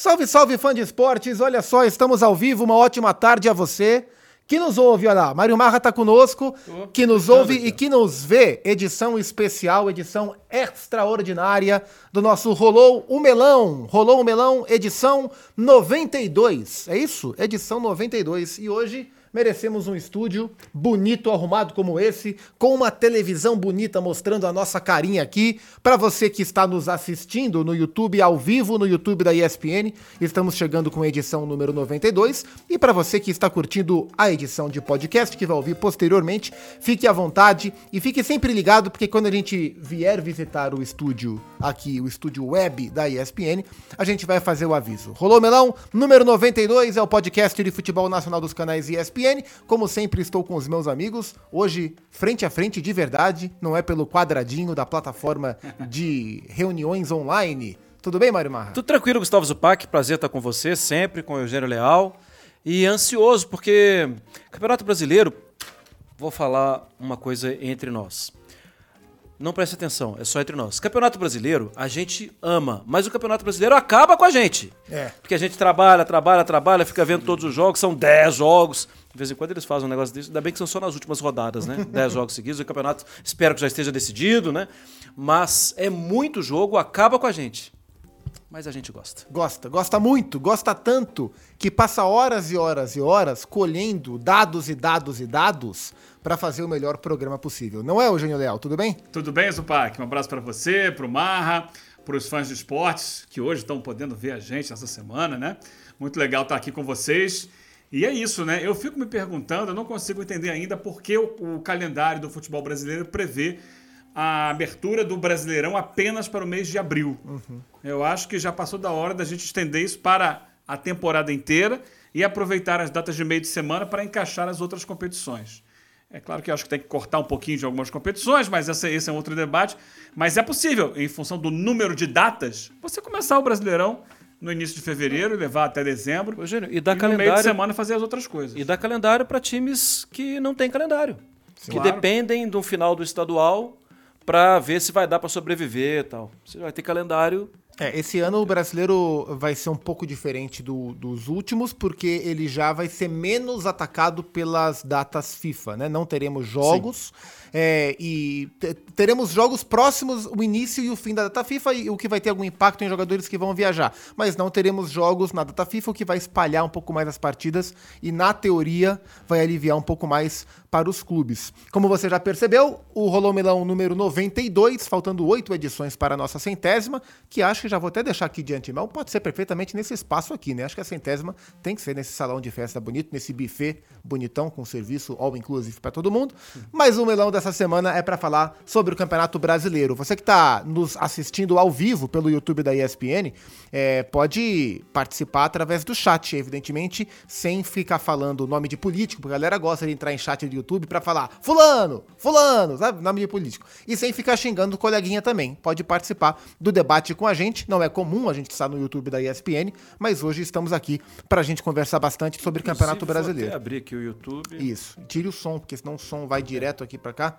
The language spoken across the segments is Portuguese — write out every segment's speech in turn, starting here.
Salve, salve, fã de esportes! Olha só, estamos ao vivo. Uma ótima tarde a você que nos ouve. Olha lá, Mário Marra tá conosco, que nos ouve e que nos vê. Edição especial, edição extraordinária do nosso Rolou o Melão. Rolou o Melão, edição 92. É isso? Edição 92. E hoje merecemos um estúdio bonito, arrumado como esse, com uma televisão bonita mostrando a nossa carinha aqui. Para você que está nos assistindo no YouTube ao vivo, no YouTube da ESPN, estamos chegando com a edição número 92. E para você que está curtindo a edição de podcast, que vai ouvir posteriormente, fique à vontade e fique sempre ligado, porque quando a gente vier visitar o estúdio aqui, o estúdio web da ESPN, a gente vai fazer o aviso. Rolou Melão, número 92 é o podcast de futebol nacional dos canais ESPN ESPN. Como sempre, estou com os meus amigos. Hoje, frente a frente, de verdade. Não é pelo quadradinho da plataforma de reuniões online. Tudo bem, Mário Marra? Tudo tranquilo, Gustavo Zupac. Prazer estar com você, sempre, com o Eugênio Leal. E ansioso, porque Campeonato Brasileiro, vou falar uma coisa entre nós. Não preste atenção, é só entre nós. Campeonato Brasileiro, a gente ama, mas o Campeonato Brasileiro acaba com a gente. É. Porque a gente trabalha, trabalha, trabalha, fica vendo todos os jogos, são 10 jogos. De vez em quando eles fazem um negócio desse, ainda bem que são só nas últimas rodadas, né? 10 jogos seguidos, o campeonato espero que já esteja decidido, né? Mas é muito jogo, acaba com a gente. Mas a gente gosta. Gosta, gosta muito, gosta tanto que passa horas e horas e horas colhendo dados e dados e dados para fazer o melhor programa possível. Não é, Eugênio Leal? Tudo bem? Tudo bem, Zupac. Um abraço para você, para o Marra, para os fãs de esportes que hoje estão podendo ver a gente essa semana, né? Muito legal estar aqui com vocês. E é isso, né? Eu fico me perguntando, eu não consigo entender ainda por que o, o calendário do futebol brasileiro prevê a abertura do Brasileirão apenas para o mês de abril. Uhum. Eu acho que já passou da hora da gente estender isso para a temporada inteira e aproveitar as datas de meio de semana para encaixar as outras competições. É claro que eu acho que tem que cortar um pouquinho de algumas competições, mas esse, esse é um outro debate. Mas é possível, em função do número de datas, você começar o Brasileirão no início de fevereiro levar até dezembro. E dá e calendário, no meio de semana fazer as outras coisas. E dá calendário para times que não têm calendário. Sim, que claro. dependem do final do estadual para ver se vai dar para sobreviver e tal. Você vai ter calendário é, esse ano o brasileiro vai ser um pouco diferente do, dos últimos, porque ele já vai ser menos atacado pelas datas FIFA, né? Não teremos jogos. É, e teremos jogos próximos, o início e o fim da data FIFA, e o que vai ter algum impacto em jogadores que vão viajar. Mas não teremos jogos na data FIFA, o que vai espalhar um pouco mais as partidas e, na teoria, vai aliviar um pouco mais para os clubes. Como você já percebeu, o Rolou Milão número 92, faltando oito edições para a nossa centésima, que acho que já vou até deixar aqui de antemão, pode ser perfeitamente nesse espaço aqui, né? Acho que a centésima tem que ser nesse salão de festa bonito, nesse buffet bonitão, com serviço all inclusive para todo mundo. Mas o Melão dessa semana é para falar sobre o Campeonato Brasileiro. Você que está nos assistindo ao vivo pelo YouTube da ESPN, é, pode participar através do chat, evidentemente, sem ficar falando o nome de político, porque a galera gosta de entrar em chat do YouTube para falar fulano, fulano, sabe? Nome de político. E sem ficar xingando o coleguinha também. Pode participar do debate com a gente. Não é comum a gente estar no YouTube da ESPN, mas hoje estamos aqui para a gente conversar bastante sobre o Campeonato Brasileiro. Vou abrir aqui o YouTube. Isso. Tire o som, porque senão o som vai direto aqui para cá.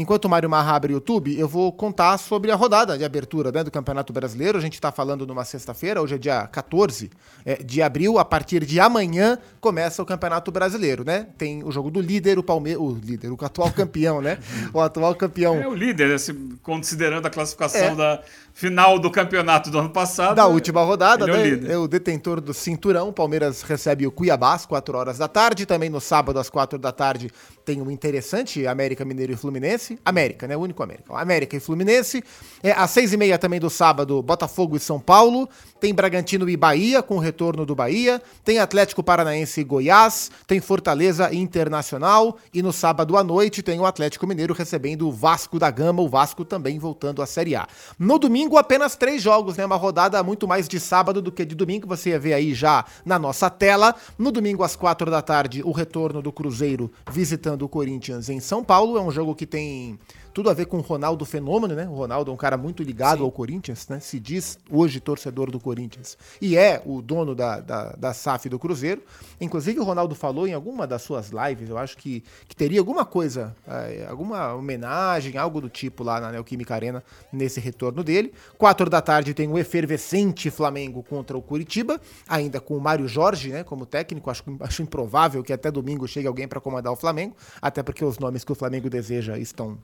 Enquanto o Mário Marra abre o YouTube, eu vou contar sobre a rodada de abertura né, do Campeonato Brasileiro. A gente está falando numa sexta-feira, hoje é dia 14 é, de abril. A partir de amanhã começa o Campeonato Brasileiro, né? Tem o jogo do líder, o Palmeiras. O líder, o atual campeão, né? O atual campeão. É o líder, considerando a classificação é. da final do campeonato do ano passado. Da última rodada, né? É o, é o detentor do cinturão. O Palmeiras recebe o Cuiabá às 4 horas da tarde. Também no sábado, às 4 da tarde, tem um interessante América Mineiro e Fluminense. América, né? O único América. América e Fluminense. É, às seis e meia também do sábado, Botafogo e São Paulo. Tem Bragantino e Bahia, com o retorno do Bahia. Tem Atlético Paranaense e Goiás. Tem Fortaleza e Internacional. E no sábado à noite tem o Atlético Mineiro recebendo o Vasco da Gama. O Vasco também voltando à Série A. No domingo, apenas três jogos, né? Uma rodada muito mais de sábado do que de domingo. Você ver aí já na nossa tela. No domingo, às quatro da tarde, o retorno do Cruzeiro visitando o Corinthians em São Paulo. É um jogo que tem team. Tudo a ver com o Ronaldo Fenômeno, né? O Ronaldo é um cara muito ligado Sim. ao Corinthians, né? Se diz hoje torcedor do Corinthians. E é o dono da, da, da SAF do Cruzeiro. Inclusive, o Ronaldo falou em alguma das suas lives, eu acho que, que teria alguma coisa, é, alguma homenagem, algo do tipo lá na Neoquímica Arena, nesse retorno dele. Quatro da tarde tem o efervescente Flamengo contra o Curitiba, ainda com o Mário Jorge, né? Como técnico. Acho, acho improvável que até domingo chegue alguém para comandar o Flamengo, até porque os nomes que o Flamengo deseja estão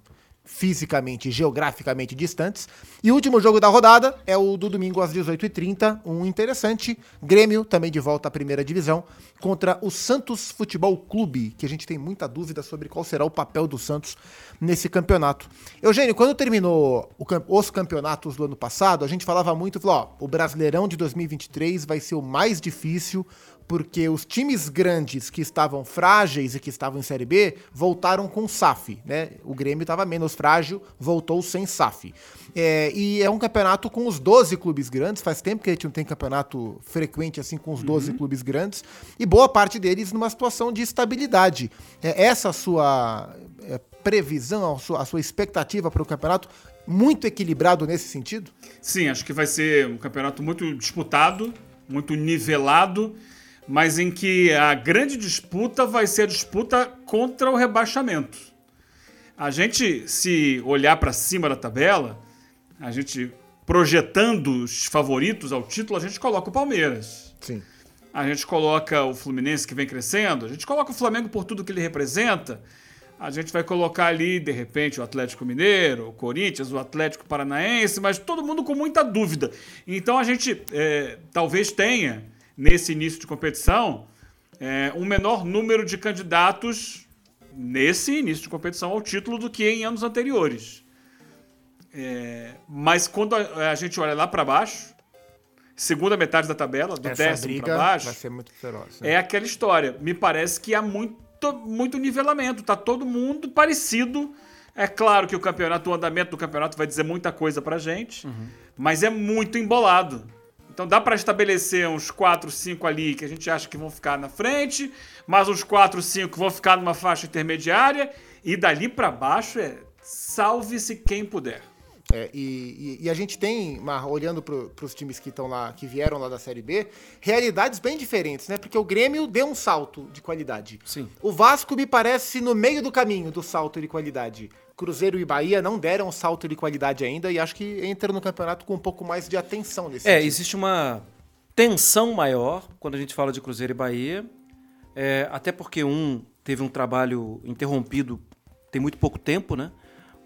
fisicamente e geograficamente distantes. E o último jogo da rodada é o do domingo às 18h30, um interessante Grêmio, também de volta à primeira divisão, contra o Santos Futebol Clube, que a gente tem muita dúvida sobre qual será o papel do Santos nesse campeonato. Eugênio, quando terminou os campeonatos do ano passado, a gente falava muito, falou, ó, o Brasileirão de 2023 vai ser o mais difícil, porque os times grandes que estavam frágeis e que estavam em Série B voltaram com SAF, né? O Grêmio estava menos frágil, voltou sem SAF. É, e é um campeonato com os 12 clubes grandes, faz tempo que a gente não tem campeonato frequente assim com os 12 uhum. clubes grandes, e boa parte deles numa situação de estabilidade. É, essa sua é, previsão, a sua, a sua expectativa para o campeonato, muito equilibrado nesse sentido? Sim, acho que vai ser um campeonato muito disputado, muito nivelado mas em que a grande disputa vai ser a disputa contra o rebaixamento. A gente, se olhar para cima da tabela, a gente projetando os favoritos ao título, a gente coloca o Palmeiras. Sim. A gente coloca o Fluminense que vem crescendo, a gente coloca o Flamengo por tudo que ele representa. A gente vai colocar ali, de repente, o Atlético Mineiro, o Corinthians, o Atlético Paranaense, mas todo mundo com muita dúvida. Então a gente é, talvez tenha nesse início de competição, é, um menor número de candidatos nesse início de competição ao título do que em anos anteriores. É, mas quando a, a, gente olha lá para baixo, segunda metade da tabela, do Essa décimo para baixo, vai ser muito feroz, né? é aquela história. Me parece que há muito, muito nivelamento, tá todo mundo parecido. É claro que o campeonato, o andamento do campeonato vai dizer muita coisa pra gente, uhum. mas é muito embolado. Então dá para estabelecer uns 4, 5 ali que a gente acha que vão ficar na frente, mais uns 4, 5 vão ficar numa faixa intermediária, e dali para baixo é salve-se quem puder. É, e, e, e, a gente tem, olhando para os times que estão lá, que vieram lá da Série B, realidades bem diferentes, né? Porque o Grêmio deu um salto de qualidade. Sim. O Vasco me parece no meio do caminho do salto de qualidade. Cruzeiro e Bahia não deram um salto de qualidade ainda e acho que entra no campeonato com um pouco mais de atenção nesse É, sentido. existe uma tensão maior quando a gente fala de Cruzeiro e Bahia, é, até porque um teve um trabalho interrompido tem muito pouco tempo, né?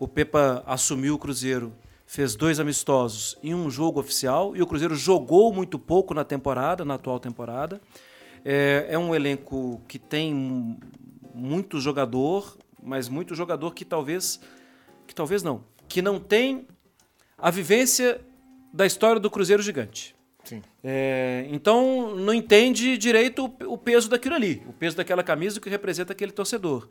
O Pepa assumiu o Cruzeiro, fez dois amistosos e um jogo oficial, e o Cruzeiro jogou muito pouco na temporada, na atual temporada. É, é um elenco que tem muito jogador, mas muito jogador que talvez que talvez não, que não tem a vivência da história do Cruzeiro Gigante. Sim. É, então não entende direito o, o, peso daquilo ali, o peso daquela camisa que representa aquele torcedor.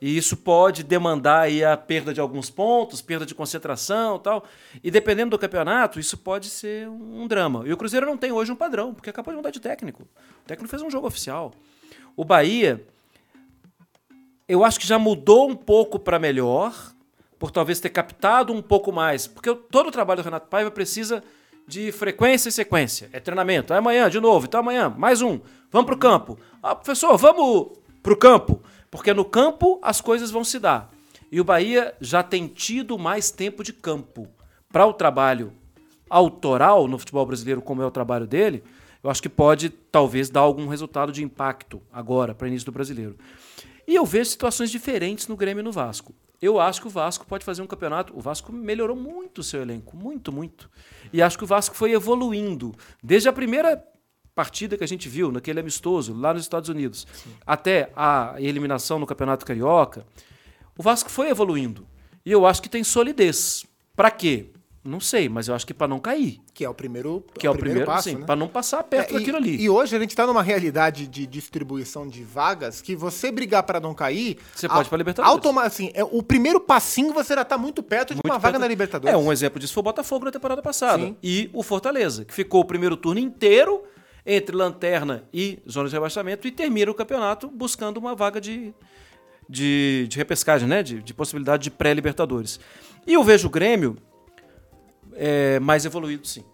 E isso pode demandar aí a perda de alguns pontos, perda de concentração tal. E dependendo do campeonato, isso pode ser um drama. E o Cruzeiro não tem hoje um padrão, porque acabou de mudar de técnico. O técnico fez um jogo oficial. O Bahia eu acho que já mudou um pouco para melhor, por talvez ter captado um pouco mais. Porque todo o trabalho do Renato Paiva precisa de frequência e sequência. É treinamento. É amanhã, de novo. Então amanhã, mais um. Vamos para o campo. Ah, professor, vamos para o campo. Porque no campo as coisas vão se dar. E o Bahia já tem tido mais tempo de campo. Para o trabalho autoral no futebol brasileiro, como é o trabalho dele, eu acho que pode talvez dar algum resultado de impacto agora para início do brasileiro. E eu vejo situações diferentes no Grêmio e no Vasco. Eu acho que o Vasco pode fazer um campeonato. O Vasco melhorou muito o seu elenco, muito, muito. E acho que o Vasco foi evoluindo. Desde a primeira partida que a gente viu, naquele amistoso, lá nos Estados Unidos, Sim. até a eliminação no Campeonato Carioca, o Vasco foi evoluindo. E eu acho que tem solidez. Para quê? Não sei, mas eu acho que para não cair. Que é o primeiro Que é o primeiro, primeiro passo, sim, né? para não passar perto é, daquilo e, ali. E hoje a gente está numa realidade de distribuição de vagas que você brigar para não cair, você pode para Libertadores. Automa assim, é, o primeiro passinho você já está muito perto de muito uma perto vaga na Libertadores. É, um exemplo disso foi o Botafogo na temporada passada. Sim. E o Fortaleza, que ficou o primeiro turno inteiro entre lanterna e zona de rebaixamento e termina o campeonato buscando uma vaga de de, de repescagem, né? De, de possibilidade de pré-Libertadores. E eu vejo o Grêmio é, mais evoluído, sim.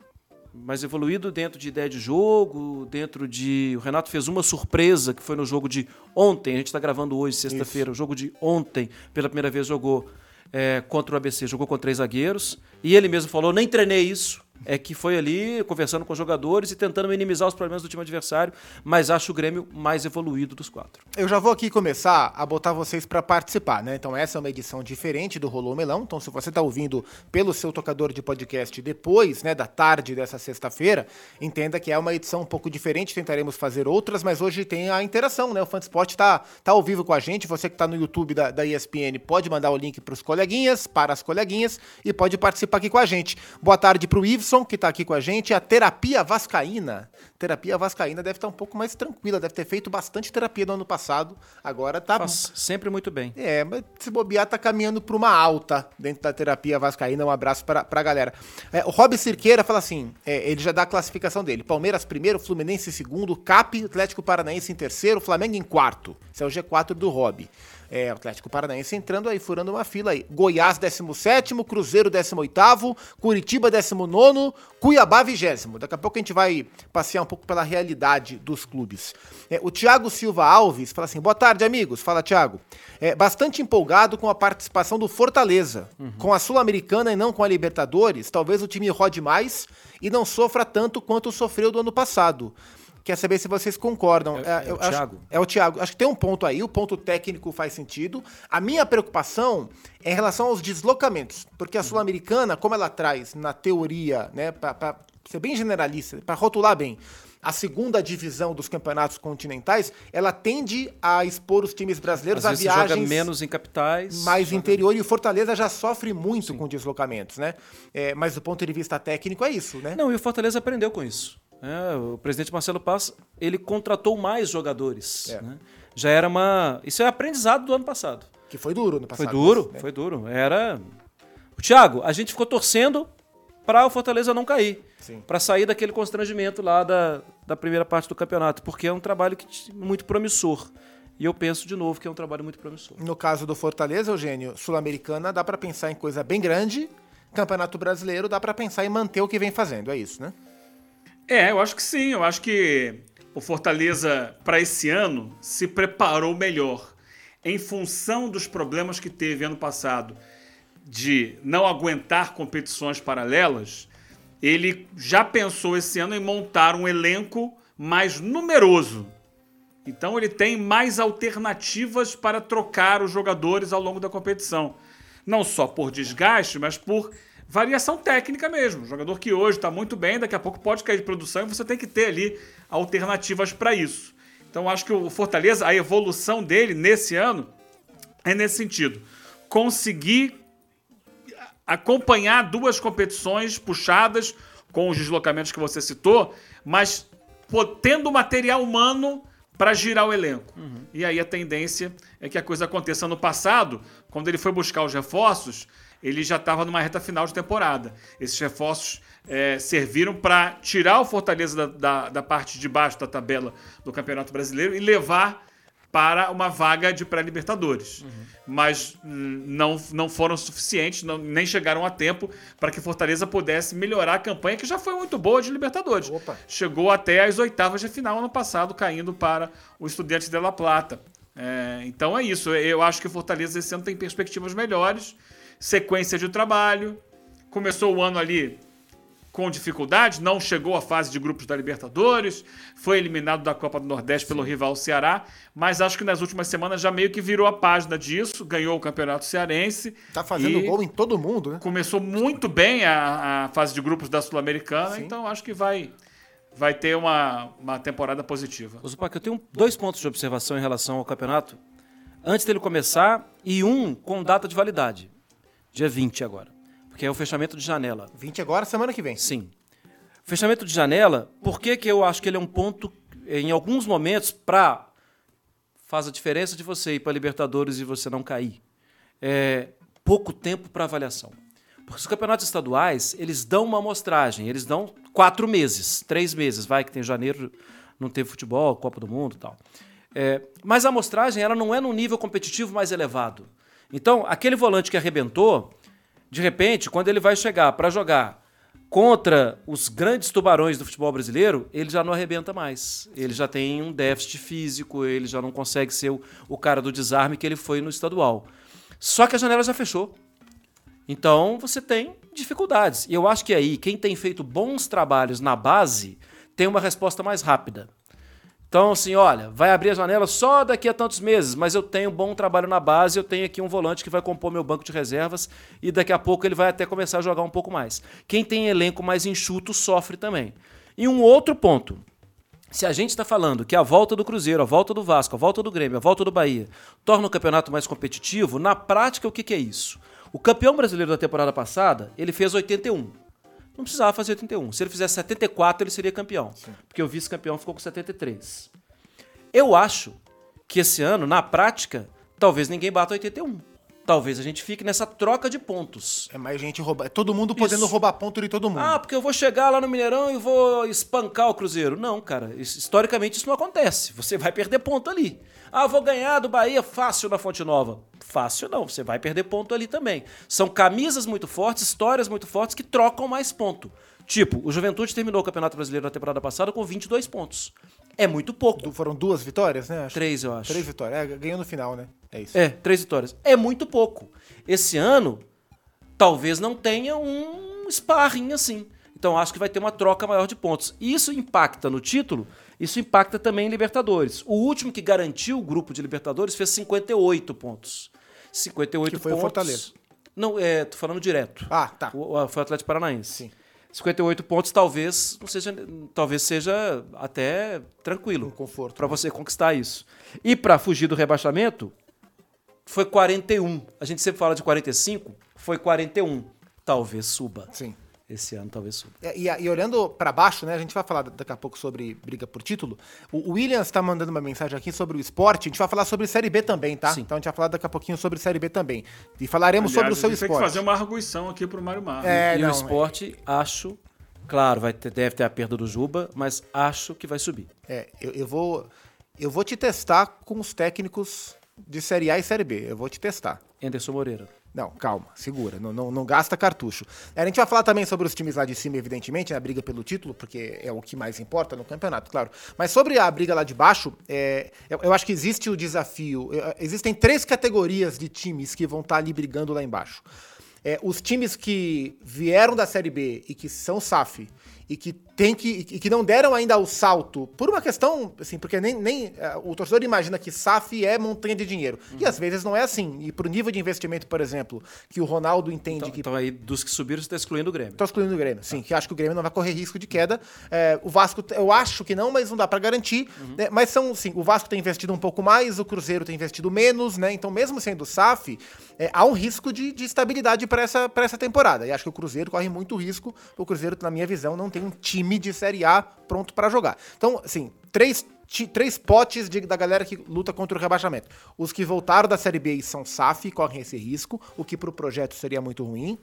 Mais evoluído dentro de ideia de jogo, dentro de. O Renato fez uma surpresa que foi no jogo de ontem. A gente está gravando hoje, sexta-feira. O jogo de ontem, pela primeira vez, jogou é, contra o ABC, jogou com três zagueiros. E ele mesmo falou: nem treinei isso é que foi ali conversando com os jogadores e tentando minimizar os problemas do time adversário, mas acho o Grêmio mais evoluído dos quatro. Eu já vou aqui começar a botar vocês para participar, né? Então essa é uma edição diferente do Rolô Melão. Então se você está ouvindo pelo seu tocador de podcast depois, né, da tarde dessa sexta-feira, entenda que é uma edição um pouco diferente. Tentaremos fazer outras, mas hoje tem a interação, né? O Fansport está tá ao vivo com a gente. Você que está no YouTube da, da ESPN pode mandar o link para os coleguinhas, para as coleguinhas e pode participar aqui com a gente. Boa tarde para o Que está aqui com a gente, a terapia vascaína. Terapia vascaína deve estar um pouco mais tranquila, deve ter feito bastante terapia no ano passado. Agora tá Faz sempre muito bem. É, mas se bobear tá caminhando para uma alta dentro da terapia vascaína. Um abraço para a galera. É, o Rob Cirqueira fala assim, é, ele já dá a classificação dele. Palmeiras primeiro, Fluminense segundo, Cap, Atlético Paranaense em terceiro, Flamengo em quarto. Esse é o G4 do Rob. É, Atlético Paranaense entrando aí, furando uma fila aí. Goiás, 17, Cruzeiro, 18, Curitiba, 19, Cuiabá, 20. Daqui a pouco a gente vai passear um pouco pela realidade dos clubes. É, o Thiago Silva Alves fala assim: boa tarde, amigos. Fala, Thiago. É, bastante empolgado com a participação do Fortaleza. Uhum. Com a Sul-Americana e não com a Libertadores, talvez o time rode mais e não sofra tanto quanto sofreu do ano passado. Quer saber se vocês concordam. É, é, é o Thiago. é o Thiago. Acho que tem um ponto aí, o ponto técnico faz sentido. A minha preocupação é em relação aos deslocamentos. Porque a uhum. Sul-Americana, como ela traz na teoria, né, para ser bem generalista, para rotular bem, a segunda divisão dos campeonatos continentais, ela tende a expor os times brasileiros Às a viagens joga menos em capitais, mais joga... interior e o Fortaleza já sofre muito Sim. com deslocamentos, né? É, mas do ponto de vista técnico é isso, né? Não, e o Fortaleza aprendeu com isso. É, o presidente Marcelo Paz ele contratou mais jogadores. É. Né? Já era uma. Isso é aprendizado do ano passado. Que foi duro no passado. Foi duro, né? foi duro. Era. O Thiago, a gente ficou torcendo para o Fortaleza não cair. Para sair daquele constrangimento lá da, da primeira parte do campeonato. Porque é um trabalho que, muito promissor. E eu penso de novo que é um trabalho muito promissor. No caso do Fortaleza, Eugênio, Sul-Americana, dá para pensar em coisa bem grande. Campeonato Brasileiro, dá para pensar em manter o que vem fazendo. É isso, né? É, eu acho que sim. Eu acho que o Fortaleza, para esse ano, se preparou melhor. Em função dos problemas que teve ano passado de não aguentar competições paralelas, ele já pensou esse ano em montar um elenco mais numeroso. Então ele tem mais alternativas para trocar os jogadores ao longo da competição. Não só por desgaste, mas por variação técnica mesmo. O jogador que hoje está muito bem, daqui a pouco pode cair de produção e você tem que ter ali alternativas para isso. Então acho que o Fortaleza, a evolução dele nesse ano é nesse sentido. Conseguir acompanhar duas competições puxadas com os deslocamentos que você citou, mas tendo material humano para girar o elenco. Uhum. E aí a tendência é que a coisa aconteça. No passado, quando ele foi buscar os reforços, ele já estava numa reta final de temporada. Esses reforços é, serviram para tirar o Fortaleza da, da, da, parte de baixo da tabela do Campeonato Brasileiro e levar para uma vaga de pré-libertadores. Uhum. Mas hum, não, não foram suficientes, não, nem chegaram a tempo para que Fortaleza pudesse melhorar a campanha, que já foi muito boa de Libertadores. Opa. Chegou até as oitavas de final ano passado, caindo para o Estudiantes de La Plata. É, então é isso. Eu acho que o Fortaleza esse ano tem perspectivas melhores sequência de trabalho. Começou o ano ali com dificuldade, não chegou à fase de grupos da Libertadores, foi eliminado da Copa do Nordeste Sim. pelo rival Ceará, mas acho que nas últimas semanas já meio que virou a página disso, ganhou o Campeonato Cearense. Tá fazendo gol em todo mundo, né? Começou muito bem a, a fase de grupos da Sul-Americana, então acho que vai vai ter uma, uma temporada positiva. Zupac, eu tenho dois pontos de observação em relação ao campeonato, antes dele começar, e um com data de validade dia 20 agora. Porque é o fechamento de janela. 20 agora, semana que vem. Sim. Fechamento de janela, por que, que eu acho que ele é um ponto, em alguns momentos, para. Faz a diferença de você ir para Libertadores e você não cair. É pouco tempo para avaliação. Porque os campeonatos estaduais, eles dão uma amostragem, eles dão quatro meses, três meses, vai, que tem janeiro, não teve futebol, Copa do Mundo e tal. É, mas a amostragem ela não é num nível competitivo mais elevado. Então, aquele volante que arrebentou, de repente, quando ele vai chegar para jogar contra os grandes tubarões do futebol brasileiro, ele já não arrebenta mais. Ele já tem um déficit físico, ele já não consegue ser o, o cara do desarme que ele foi no estadual. Só que a janela já fechou. Então você tem dificuldades. E eu acho que aí, quem tem feito bons trabalhos na base tem uma resposta mais rápida. Então, assim, olha, vai abrir a janela só daqui a tantos meses, mas eu tenho bom trabalho na base, eu tenho aqui um volante que vai compor meu banco de reservas e daqui a pouco ele vai até começar a jogar um pouco mais. Quem tem elenco mais enxuto sofre também. E um outro ponto. Se a gente está falando que a volta do Cruzeiro, a volta do Vasco, a volta do Grêmio, a volta do Bahia torna o campeonato mais competitivo, na prática o que, que é isso? O campeão brasileiro da temporada passada, ele fez 81 não precisava fazer 81. Se ele fizesse 74, ele seria campeão. Sim. Porque o vice-campeão ficou com 73. Eu acho que esse ano, na prática, talvez ninguém bata 81. Talvez a gente fique nessa troca de pontos. É mais gente roubar. É todo mundo podendo isso. roubar ponto de todo mundo. Ah, porque eu vou chegar lá no Mineirão e vou espancar o Cruzeiro. Não, cara. Historicamente isso não acontece. Você vai perder ponto ali. Ah, vou ganhar do Bahia fácil na Fonte Nova. Fácil não, você vai perder ponto ali também. São camisas muito fortes, histórias muito fortes que trocam mais ponto. Tipo, o Juventude terminou o Campeonato Brasileiro na temporada passada com 22 pontos. É muito pouco. Foram duas vitórias, né? Acho. Três, eu acho. Três vitórias. É, ganhou no final, né? É isso. É, três vitórias. É muito pouco. Esse ano, talvez não tenha um sparring assim. Então acho que vai ter uma troca maior de pontos. Isso impacta no título, isso impacta também em Libertadores. O último que garantiu o grupo de Libertadores fez 58 pontos. 58 que foi pontos. o Fortaleza. Não, é, tô falando direto. Ah, tá. O, foi o Atlético Paranaense. Sim. 58 pontos talvez não seja, talvez seja até tranquilo. Um conforto. Para né? você conquistar isso. E para fugir do rebaixamento, foi 41. A gente sempre fala de 45, foi 41. Talvez suba. Sim esse ano talvez suba. É, e, e, olhando para baixo, né, a gente vai falar daqui a pouco sobre briga por título. O, Williams está mandando uma mensagem aqui sobre o esporte. A gente vai falar sobre Série B também, tá? Sim. Então a gente vai falar daqui a pouquinho sobre Série B também. E falaremos Aliás, sobre o seu esporte. Tem que fazer uma arguição aqui pro Mário Mar. É, e não, o esporte, é... acho, claro, vai ter, deve ter a perda do Juba, mas acho que vai subir. É, eu, eu vou eu vou te testar com os técnicos de Série A e Série B. Eu vou te testar. Anderson Moreira. Não, calma, segura, não, não, não, gasta cartucho. A gente vai falar também sobre os times lá de cima, evidentemente, na briga pelo título, porque é o que mais importa no campeonato, claro. Mas sobre a briga lá de baixo, é, eu, eu, acho que existe o desafio. É, existem três categorias de times que vão estar tá ali brigando lá embaixo. É, os times que vieram da Série B e que são SAF e que tem que e que não deram ainda o salto por uma questão assim porque nem, nem uh, o torcedor imagina que SAF é montanha de dinheiro uhum. e às vezes não é assim e pro nível de investimento por exemplo que o Ronaldo entende então, que então aí dos que subiram você está excluindo o Grêmio está excluindo o Grêmio sim tá. que acho que o Grêmio não vai correr risco de queda é, o Vasco eu acho que não mas não dá para garantir uhum. né? mas são sim o Vasco tem investido um pouco mais o Cruzeiro tem investido menos né então mesmo sendo SAF é, há um risco de, de estabilidade para essa para essa temporada e acho que o Cruzeiro corre muito risco o Cruzeiro na minha visão não tem um time de Série A pronto para jogar. Então, assim, três, três potes de, da galera que luta contra o rebaixamento. Os que voltaram da Série B e são SAF, correm esse risco, o que para o projeto seria muito ruim.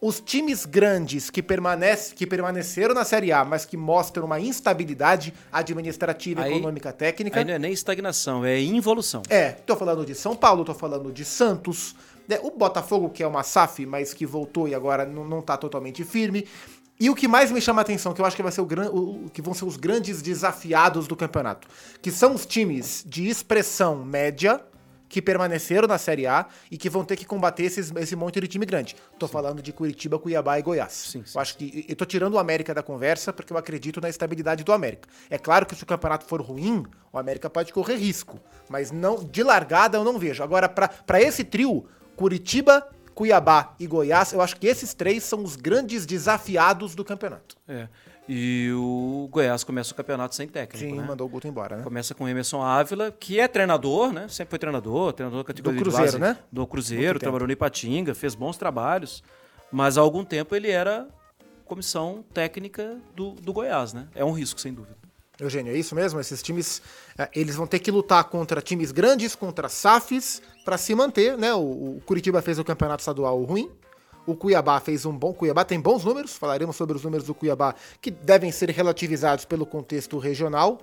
Os times grandes que, permanece, que permaneceram na Série A, mas que mostram uma instabilidade administrativa, aí, econômica, técnica. Aí não é nem estagnação, é involução. É, tô falando de São Paulo, tô falando de Santos, né, o Botafogo, que é uma SAF, mas que voltou e agora não, não tá totalmente firme. E o que mais me chama a atenção, que eu acho que vai ser o, gran... o que vão ser os grandes desafiados do campeonato, que são os times de expressão média que permaneceram na Série A e que vão ter que combater esses, esse monte de time grande. Tô sim. falando de Curitiba, Cuiabá e Goiás. Sim, sim. Eu acho que eu tô tirando o América da conversa porque eu acredito na estabilidade do América. É claro que se o campeonato for ruim, o América pode correr risco, mas não de largada eu não vejo. Agora para esse trio, Curitiba, Cuiabá e Goiás, eu acho que esses três são os grandes desafiados do campeonato. É. E o Goiás começa o campeonato sem técnico. Sim, né? mandou o Guto embora, né? Começa com o Emerson Ávila, que é treinador, né? Sempre foi treinador, treinador da categoria do Cruzeiro, base, né? Do Cruzeiro, trabalhou no Ipatinga, fez bons trabalhos, mas há algum tempo ele era comissão técnica do, do Goiás, né? É um risco, sem dúvida. Eugênio, é isso mesmo? Esses times, eh, eles vão ter que lutar contra times grandes, contra SAFs, para se manter, né? O, o, Curitiba fez o campeonato estadual ruim, o Cuiabá fez um bom. Cuiabá tem bons números, falaremos sobre os números do Cuiabá, que devem ser relativizados pelo contexto regional.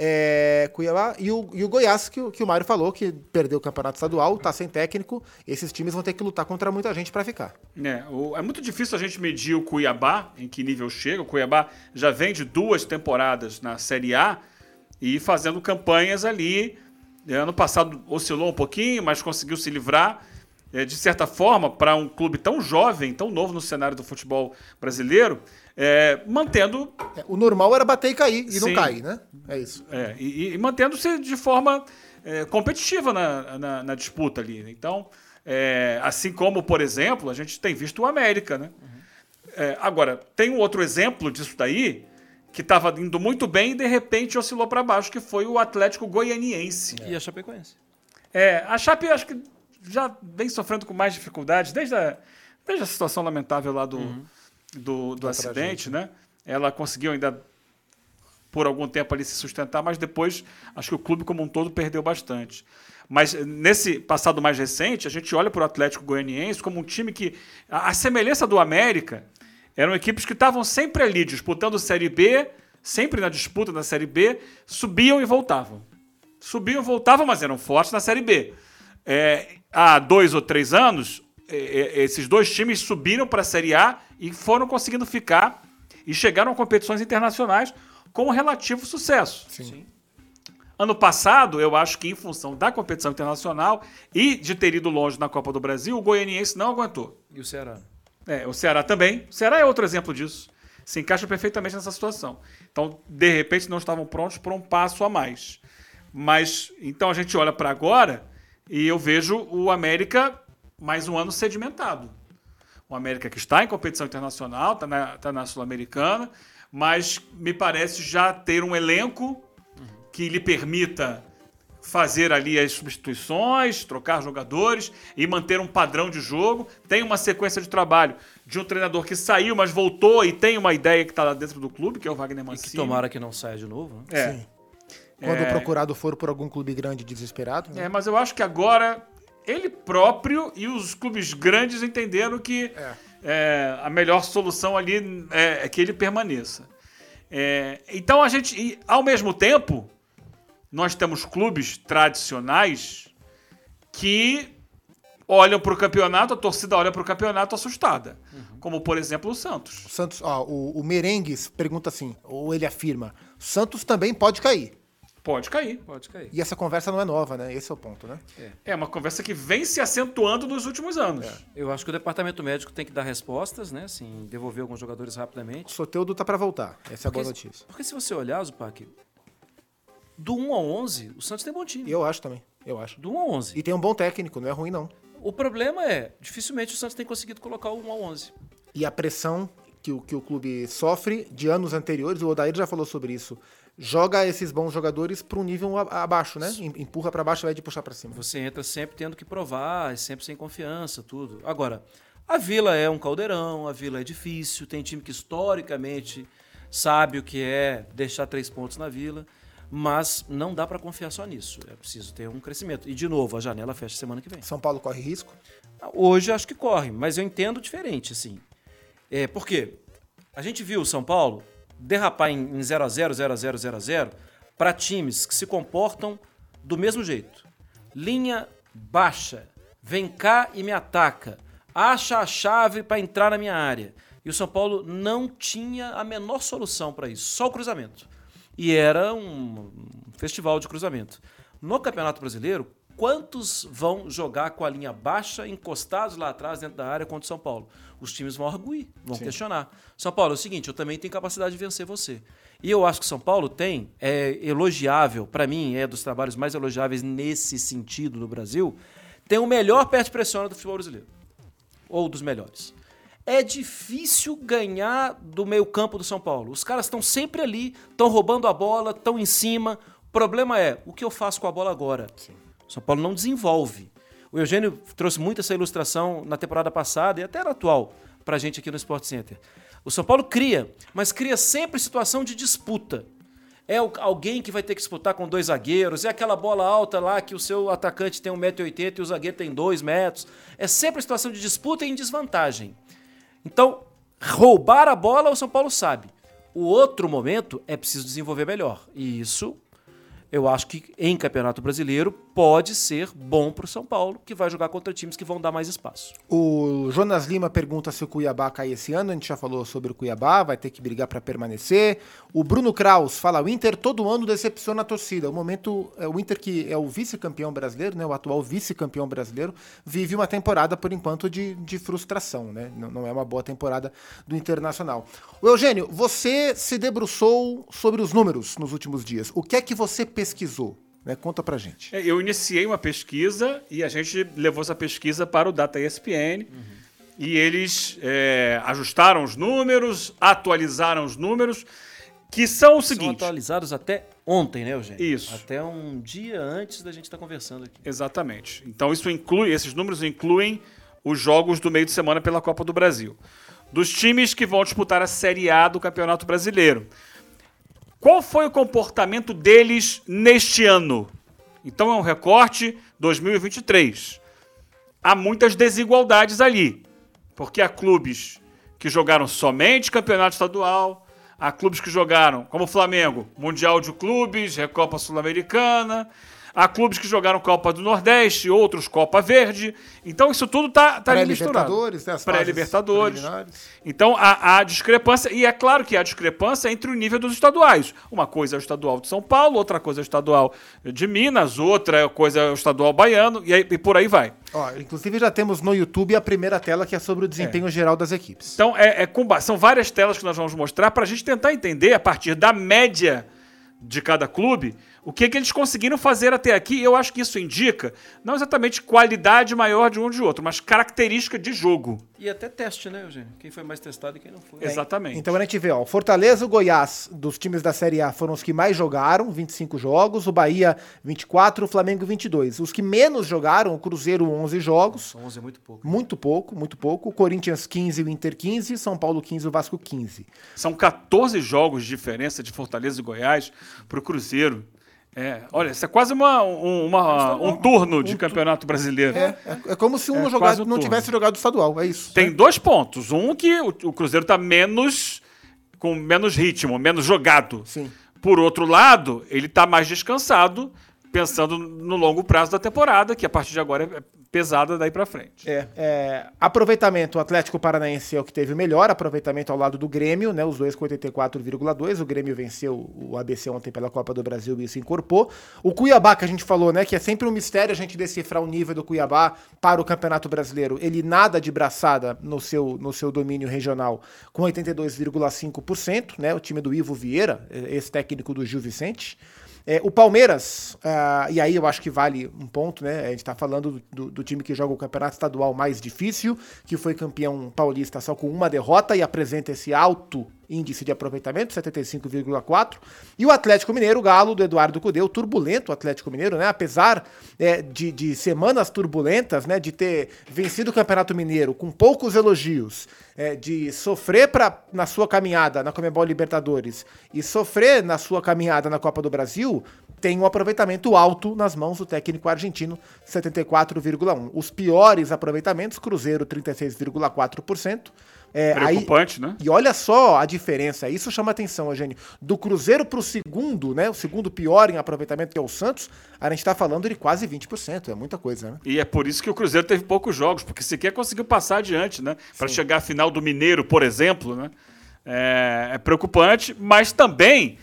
É, Cuiabá e o, e o Goiás, que, que o Mário falou, que perdeu o campeonato estadual, tá sem técnico. Esses times vão ter que lutar contra muita gente pra ficar. É, o- é muito difícil a gente medir o Cuiabá, em que nível chega. O Cuiabá já vem de duas temporadas na Série A e fazendo campanhas ali. É, Ano passado oscilou um pouquinho, mas conseguiu se livrar. É, de certa forma, para um clube tão jovem, tão novo no cenário do futebol brasileiro, é, mantendo É, o normal era bater e cair, e não Sim. cair, né? É isso. É, e, e mantendo-se de forma é, competitiva na, na, na disputa ali. Então, é, assim como, por exemplo, a gente tem visto o América, né? É, agora, tem um outro exemplo disso daí, que estava indo muito bem e de repente oscilou para baixo, que foi o Atlético Goianiense. E a Chapecoense. É, a Chape acho que já vem sofrendo com mais dificuldades desde a, desde a situação lamentável lá do, do, do acidente, né? Ela conseguiu ainda por algum tempo ali se sustentar, mas depois acho que o clube como um todo perdeu bastante. Mas nesse passado mais recente, a gente olha para o Atlético Goianiense como um time que, a, a semelhança do América, eram equipes que estavam sempre ali disputando Série B, sempre na disputa da Série B, subiam e voltavam. Subiam e voltavam, mas eram fortes na Série B. É, há dois ou três anos, esses dois times subiram para a Série A e foram conseguindo ficar e chegaram a competições internacionais com relativo sucesso. Sim. Ano passado, eu acho que em função da competição internacional e de ter ido longe na Copa do Brasil, o goianiense não aguentou. E o Ceará? É, o Ceará também. O Ceará é outro exemplo disso. Se encaixa perfeitamente nessa situação. Então, de repente, não estavam prontos para um passo a mais. Mas, então a gente olha para agora e eu vejo o América mais um ano sedimentado. O América que está em competição internacional, está na, tá na Sul-Americana, mas me parece já ter um elenco que lhe permita fazer ali as substituições, trocar jogadores e manter um padrão de jogo. Tem uma sequência de trabalho de um treinador que saiu, mas voltou e tem uma ideia que está lá dentro do clube, que é o Wagner E Mancini. que tomara que não saia de novo. Né? É. Sim. Quando É. procurado for por algum clube grande desesperado. né? É, mas eu acho que agora ele próprio e os clubes grandes entenderam que é, a melhor solução ali é, é que ele permaneça. É, então a gente, e, ao mesmo tempo, nós temos clubes tradicionais que olham para o campeonato, a torcida olha para o campeonato assustada. Como, por exemplo, o Santos. O Santos, ó, o, o Merengues pergunta assim, ou ele afirma: Santos também pode cair. Pode cair. Pode cair. E essa conversa não é nova, né? Esse é o ponto, né? É uma conversa que vem se acentuando nos últimos anos. Eu acho que o departamento médico tem que dar respostas, né? Assim, devolver alguns jogadores O rapidamente. Soteudo tá pra voltar. Essa é a boa Porque, notícia. porque se você olhar, Zupac, do 1 ao 11, o Santos tem bom time. Eu acho também. Eu acho. Do 1 ao 11. E tem um bom técnico, não é ruim, não. O problema é, dificilmente o Santos tem conseguido colocar o 1 ao 11. E a pressão que o, que o clube sofre de anos anteriores, o Odair já falou sobre isso. Joga esses bons jogadores para um nível abaixo, né? Em- Empurra para baixo ao invés de puxar para cima. Você entra sempre tendo que provar, sempre sem confiança, tudo. Agora, a Vila é um caldeirão, a Vila é difícil, tem time que historicamente sabe o que é deixar três pontos na Vila, mas não dá para confiar só nisso. É preciso ter um crescimento. E, de novo, a janela fecha semana que vem. São Paulo corre risco. Hoje acho que corre, mas eu entendo diferente, assim. É, por quê? A gente viu o São Paulo derrapar em 0x0, 0x0, 0x0 para times que se comportam do mesmo jeito. Linha baixa, vem cá e me ataca, acha a chave para entrar na minha área. E o São Paulo não tinha a menor solução para isso, só o cruzamento. E era um festival de cruzamento. No Campeonato Brasileiro, quantos vão jogar com a linha baixa, encostados lá atrás dentro da área contra o São Paulo? Os times vão arguir, vão questionar. São Paulo, é o seguinte, eu também tenho capacidade de vencer você. E eu acho que o São Paulo tem, é elogiável, para mim, é dos trabalhos mais elogiáveis nesse sentido no Brasil, tem o melhor pé de pressiona do futebol brasileiro. Ou dos melhores. É difícil ganhar do meio campo do São Paulo. Os caras estão sempre ali, estão roubando a bola, estão em cima. O problema é, o que eu faço com a bola agora? São Paulo não desenvolve. O Eugênio trouxe muito essa ilustração na temporada passada e até na atual pra gente aqui no Sport Center. O São Paulo cria, mas cria sempre situação de disputa. É alguém que vai ter que disputar com dois zagueiros, é aquela bola alta lá que o seu atacante tem 1,80m e o zagueiro tem 2 metros. É sempre situação de disputa e em desvantagem. Então, roubar a bola o São Paulo sabe. O outro momento é preciso desenvolver melhor. E isso eu acho que em Campeonato Brasileiro pode ser bom para o São Paulo, que vai jogar contra times que vão dar mais espaço. O Jonas Lima pergunta se o Cuiabá cai esse ano. A gente já falou sobre o Cuiabá, vai ter que brigar para permanecer. O Bruno Kraus fala: o Inter todo ano decepciona a torcida. O momento, é, o Inter, que é o vice-campeão brasileiro, né, o atual vice-campeão brasileiro, vive uma temporada, por enquanto, de, de frustração. Né? Não, não é uma boa temporada do Internacional. O Eugênio, você se debruçou sobre os números nos últimos dias. O que é que você pesquisou? Né? Conta pra gente. É, eu iniciei uma pesquisa e a gente levou essa pesquisa para o Data ESPN. Uhum. E eles é, ajustaram os números, atualizaram os números, que são o seguinte. São atualizados até ontem, né, Eugênio? Isso. Até um dia antes da gente estar tá conversando aqui. Exatamente. Então isso inclui, esses números incluem os jogos do meio de semana pela Copa do Brasil. Dos times que vão disputar a Série A do Campeonato Brasileiro. Qual foi o comportamento deles neste ano? Então é um recorte 2023. Há muitas desigualdades ali, porque há clubes que jogaram somente campeonato estadual, há clubes que jogaram, como o Flamengo, Mundial de Clubes, Recopa Sul-Americana, Há clubes que jogaram Copa do Nordeste, outros Copa Verde. Então isso tudo tá, tá misturado. Né, Pré-Libertadores. Então há, há discrepância, e é claro que há discrepância entre o nível dos estaduais. Uma coisa é o estadual de São Paulo, outra coisa é o estadual de Minas, outra coisa é o estadual baiano, e, aí, e por aí vai. Ó, inclusive já temos no YouTube a primeira tela que é sobre o desempenho é. geral das equipes. Então é, é são várias telas que nós vamos mostrar para a gente tentar entender a partir da média de cada clube o que, que eles conseguiram fazer até aqui, eu acho que isso indica não exatamente qualidade maior de um de outro, mas característica de jogo. E até teste, né, Eugênio? Quem foi mais testado e quem não foi. Exatamente. Então a gente vê, ó, Fortaleza e Goiás, dos times da Série A, foram os que mais jogaram, 25 jogos, o Bahia 24, o Flamengo 22. Os que menos jogaram, o Cruzeiro 11 jogos. Nossa, 11 é muito pouco. Muito pouco, muito pouco. O Corinthians 15, o Inter 15, São Paulo 15, o Vasco 15. São 14 jogos de diferença de Fortaleza e Goiás para o Cruzeiro. É, olha, isso é quase uma, um, uma, um turno de campeonato brasileiro. É, é, é como se um é jogado, um não tivesse jogado estadual, é isso. Tem dois pontos. Um que o, o Cruzeiro está menos com menos ritmo, menos jogado. Sim. Por outro lado, ele está mais descansado, pensando no longo prazo da temporada, que a partir de agora é pesada daí para frente. É, é, aproveitamento, o Atlético Paranaense é o que teve o melhor aproveitamento ao lado do Grêmio, né? Os dois com 84,2. O Grêmio venceu o ABC ontem pela Copa do Brasil e se incorporou. O Cuiabá, que a gente falou, né? Que é sempre um mistério a gente decifrar o nível do Cuiabá para o Campeonato Brasileiro. Ele nada de braçada no seu, no seu domínio regional, com 82,5%, né? O time do Ivo Vieira, esse técnico do Gil Vicente. É, o Palmeiras, uh, e aí eu acho que vale um ponto, né? A gente tá falando do, do, time que joga o campeonato estadual mais difícil, que foi campeão paulista só com uma derrota e apresenta esse alto índice de aproveitamento, 75,4. E o Atlético Mineiro, o Galo do Eduardo Cudê, o turbulento Atlético Mineiro, né? Apesar é, de, de, semanas turbulentas, né? De ter vencido o Campeonato Mineiro com poucos elogios, é, de sofrer pra, na sua caminhada na Comebol Libertadores e sofrer na sua caminhada na Copa do Brasil, tem um aproveitamento alto nas mãos do técnico argentino, 74,1. Os piores aproveitamentos, Cruzeiro 36,4%, é, Preocupante, aí, né? E olha só a diferença, isso chama atenção, Eugênio. Do Cruzeiro para o segundo, né? O segundo pior em aproveitamento, que é o Santos, a gente está falando de quase 20%, é muita coisa, né? E é por isso que o Cruzeiro teve poucos jogos, porque sequer conseguiu passar adiante, né? Para chegar à final do Mineiro, por exemplo, né? É, é preocupante, mas também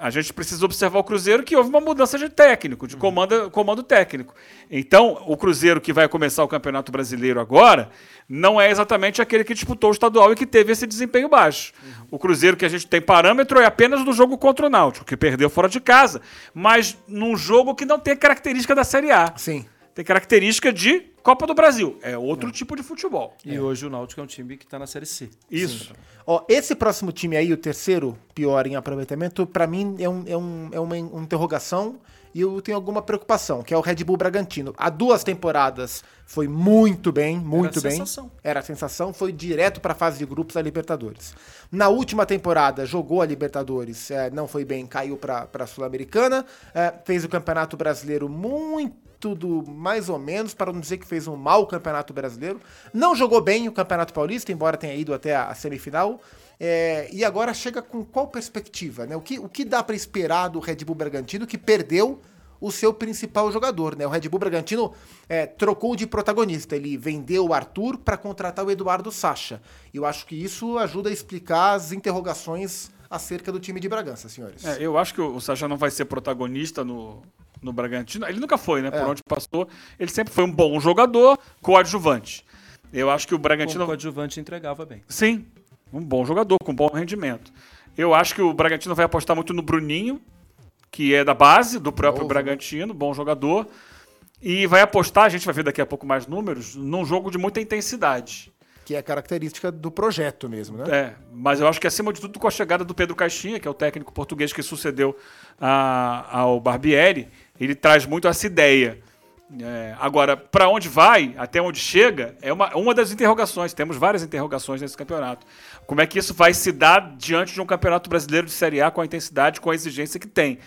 a gente precisa observar o Cruzeiro que houve uma mudança de técnico, de comando, comando técnico. Então, o Cruzeiro que vai começar o Campeonato Brasileiro agora não é exatamente aquele que disputou o estadual e que teve esse desempenho baixo. Uhum. O Cruzeiro que a gente tem parâmetro é apenas do jogo contra o Náutico, que perdeu fora de casa, mas num jogo que não tem característica da Série A. Sim. Tem característica de Copa do Brasil. É outro é. tipo de futebol. E é. hoje o Náutico é um time que está na Série C. Isso. Ó, esse próximo time aí, o terceiro pior em aproveitamento, para mim é, um, é, um, é uma interrogação e eu tenho alguma preocupação, que é o Red Bull Bragantino. Há duas temporadas foi muito bem, muito Era bem. Sensação. Era a sensação, foi direto para a fase de grupos da Libertadores. Na última temporada jogou a Libertadores, é, não foi bem, caiu para a Sul-Americana, é, fez o Campeonato Brasileiro muito do mais ou menos, para não dizer que fez um mau campeonato brasileiro. Não jogou bem o Campeonato Paulista, embora tenha ido até a semifinal. É, e agora chega com qual perspectiva? Né? O, que, o que dá para esperar do Red Bull Bragantino que perdeu o seu principal jogador? Né? O Red Bull Bragantino é, trocou de protagonista. Ele vendeu o Arthur para contratar o Eduardo Sacha. Eu acho que isso ajuda a explicar as interrogações acerca do time de Bragança, senhores. É, eu acho que o Sacha não vai ser protagonista no, no Bragantino. Ele nunca foi, né? Por É. onde passou. Ele sempre foi um bom jogador, coadjuvante. Eu acho que o Como Bragantino. coadjuvante entregava bem. Sim, um bom jogador, com bom rendimento. Eu acho que o Bragantino vai apostar muito no Bruninho, que é da base do próprio Novo? Bragantino, bom jogador. E vai apostar, a gente vai ver daqui a pouco mais números, num jogo de muita intensidade. Que é característica do projeto mesmo, né? É, mas eu acho que acima de tudo com a chegada do Pedro Caixinha, que é o técnico português que sucedeu a- ao Barbieri, ele traz muito essa ideia. É, agora, para onde vai, até onde chega, é uma, uma das interrogações. Temos várias interrogações nesse campeonato. Como é que isso vai se dar diante de um campeonato brasileiro de Série A com a intensidade, com a exigência que tem?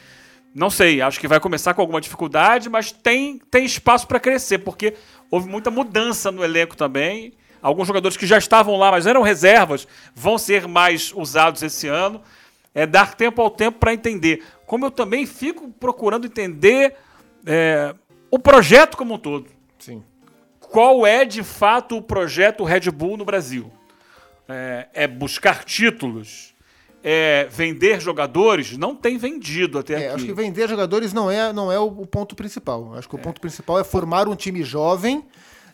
Não sei, acho que vai começar com alguma dificuldade, mas tem, tem espaço para crescer, porque houve muita mudança no elenco também. Alguns jogadores que já estavam lá, mas eram reservas, vão ser mais usados esse ano. É dar tempo ao tempo para entender. Como eu também fico procurando entender é, o projeto como um todo. Sim. Qual é de fato o projeto Red Bull no Brasil? É, é buscar títulos? É vender jogadores? Não tem vendido até É, aqui. acho que vender jogadores não é, não é o, o ponto principal. Acho que o ponto principal é formar um time jovem,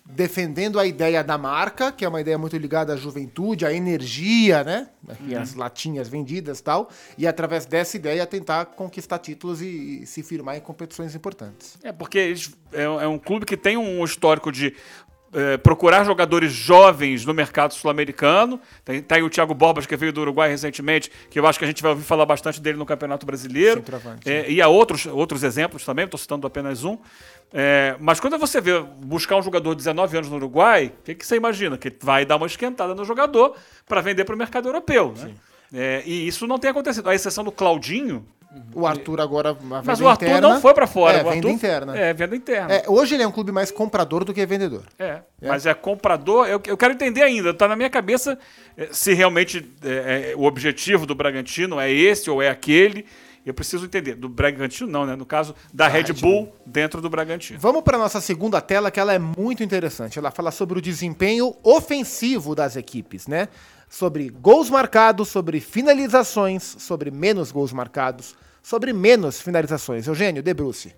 defendendo a ideia da marca, que é uma ideia muito ligada à juventude, à energia, né? E Uhum. as latinhas vendidas e tal. E através dessa ideia tentar conquistar títulos e, e se firmar em competições importantes. É porque eles, é, é um clube que tem um histórico de é, procurar jogadores jovens no mercado sul-americano. Tem, tá aí o Thiago Borbas, que veio do Uruguai recentemente, que eu acho que a gente vai ouvir falar bastante dele no Campeonato Brasileiro. É, e há outros, outros exemplos também, estou citando apenas um. É, mas quando você vê buscar um jogador de 19 anos no Uruguai, o que, que você imagina? Que vai dar uma esquentada no jogador para vender para o mercado europeu. Né? É, e isso não tem acontecido. A exceção do Claudinho, O Arthur agora, mas o Arthur interna. não foi para fora. É, o venda Arthur- interna. É, venda interna. É, hoje ele é um clube mais comprador do que vendedor. É, mas é comprador. Eu, eu quero entender ainda. Tá na minha cabeça eh, se realmente é, é, o objetivo do Bragantino é esse ou é aquele. Eu preciso entender. Do Bragantino, não, né? No caso da Red, Red Bull, dentro do Bragantino. Vamos para nossa segunda tela, que ela é muito interessante. Ela fala sobre o desempenho ofensivo das equipes, né? Sobre gols marcados, sobre finalizações, sobre menos gols marcados, sobre menos finalizações. Eugênio, debruce.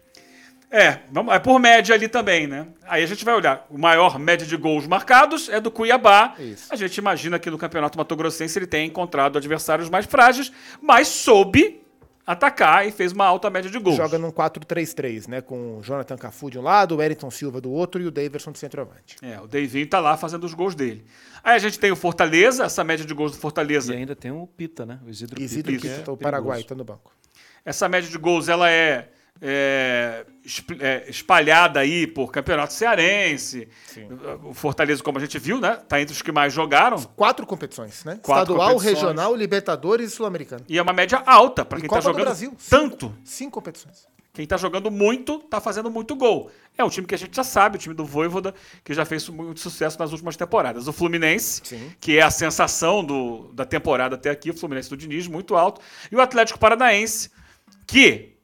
É, vamos, é por média ali também, né? Aí a gente vai olhar. O maior média de gols marcados é do Cuiabá. Isso. A gente imagina que no Campeonato Mato Grossense ele tem encontrado adversários mais frágeis, mas soube atacar e fez uma alta média de gols. Joga num 4-3-3, né? Com o Jonathan Cafu de um lado, o Wellington Silva do outro e o Daverson de centroavante. É, o Davinho tá lá fazendo os gols dele. Aí a gente tem o Fortaleza, essa média de gols do Fortaleza. E ainda tem o Pita, né? O Isidro, Isidro Pita. que Quito, é o Paraguai, perigoso. tá no banco. Essa média de gols ela é, é, é, espalhada aí por campeonato cearense. O Fortaleza, como a gente viu, né? Tá entre os que mais jogaram. Quatro competições, né? Quatro Estadual, competições. regional, Libertadores e Sul-Americano. E é uma média alta para quem tá do jogando Brasil. tanto. Cinco competições. Quem tá jogando muito, tá fazendo muito gol. É um time que a gente já sabe, o time do Voivoda, que já fez muito sucesso nas últimas temporadas. O Fluminense, Sim. que é a sensação do, da temporada até aqui, o Fluminense do Diniz, muito alto. E o Atlético Paranaense, que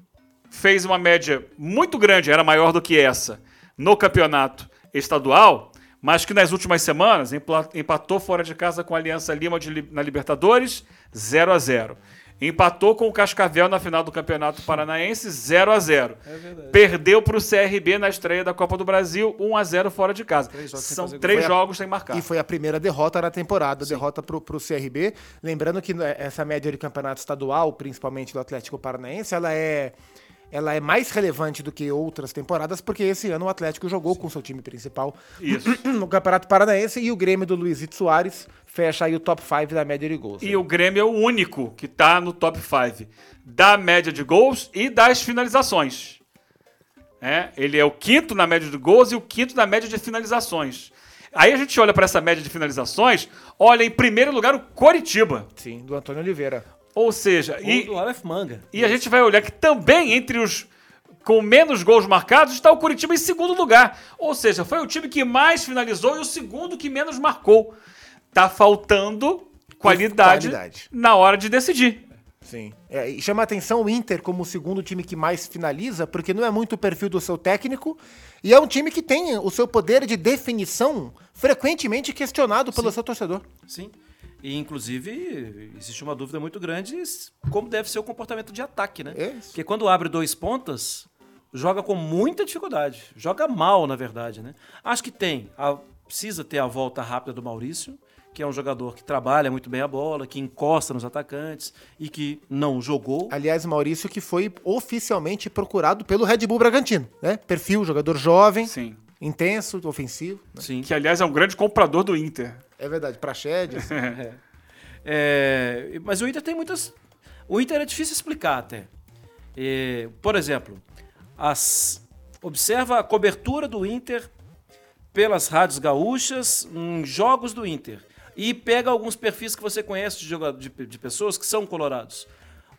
fez uma média muito grande, era maior do que essa, no campeonato estadual, mas que nas últimas semanas empatou fora de casa com a Aliança Lima de na Libertadores, 0 a 0 Empatou com o Cascavel na final do Campeonato Paranaense, 0 a 0 Perdeu para o CRB na estreia da Copa do Brasil, 1 a 0 fora de casa. Três jogos São três Foi a- jogos sem marcar. E foi a primeira derrota na temporada, derrota pro, pro CRB. Lembrando que né, essa média de campeonato estadual, principalmente do Atlético Paranaense, ela é, ela é mais relevante do que outras temporadas, porque esse ano o Atlético jogou com seu time principal Isso. no Campeonato Paranaense e o Grêmio do Luizito Soares fecha aí o top 5 da média de gols. E o Grêmio é o único que tá no top 5 da média de gols e das finalizações. É, ele é o quinto na média de gols e o quinto na média de finalizações. Aí a gente olha para essa média de finalizações, olha em primeiro lugar o Coritiba. Sim, do Antônio Oliveira. Ou seja, Ou e, do Aleph Manga. e a gente vai olhar que também entre os com menos gols marcados, está o Curitiba em segundo lugar. Ou seja, foi o time que mais finalizou e o segundo que menos marcou. Tá faltando qualidade, Qualidade. na hora de decidir. Sim. É, e chama atenção o Inter como o segundo time que mais finaliza, porque não é muito o perfil do seu técnico, e é um time que tem o seu poder de definição frequentemente questionado pelo seu torcedor. Sim. E, inclusive, existe uma dúvida muito grande como deve ser o comportamento de ataque, né? Isso. Porque quando abre dois pontas, joga com muita dificuldade. Joga mal, na verdade, né? Acho que tem. a- precisa ter a volta rápida do Maurício, que é um jogador que trabalha muito bem a bola, que encosta nos atacantes e que não jogou. Aliás, Maurício que foi oficialmente procurado pelo Red Bull Bragantino, né? Perfil, jogador jovem, Sim. intenso, ofensivo. né? Sim. Que, aliás, é um grande comprador do Inter. É verdade, Praxedes. assim. É, mas o Inter tem muitas. O Inter é difícil explicar até. É, por exemplo, as, observa a cobertura do Inter pelas rádios gaúchas em jogos do Inter. E pega alguns perfis que você conhece de, joga- de, de pessoas que são colorados.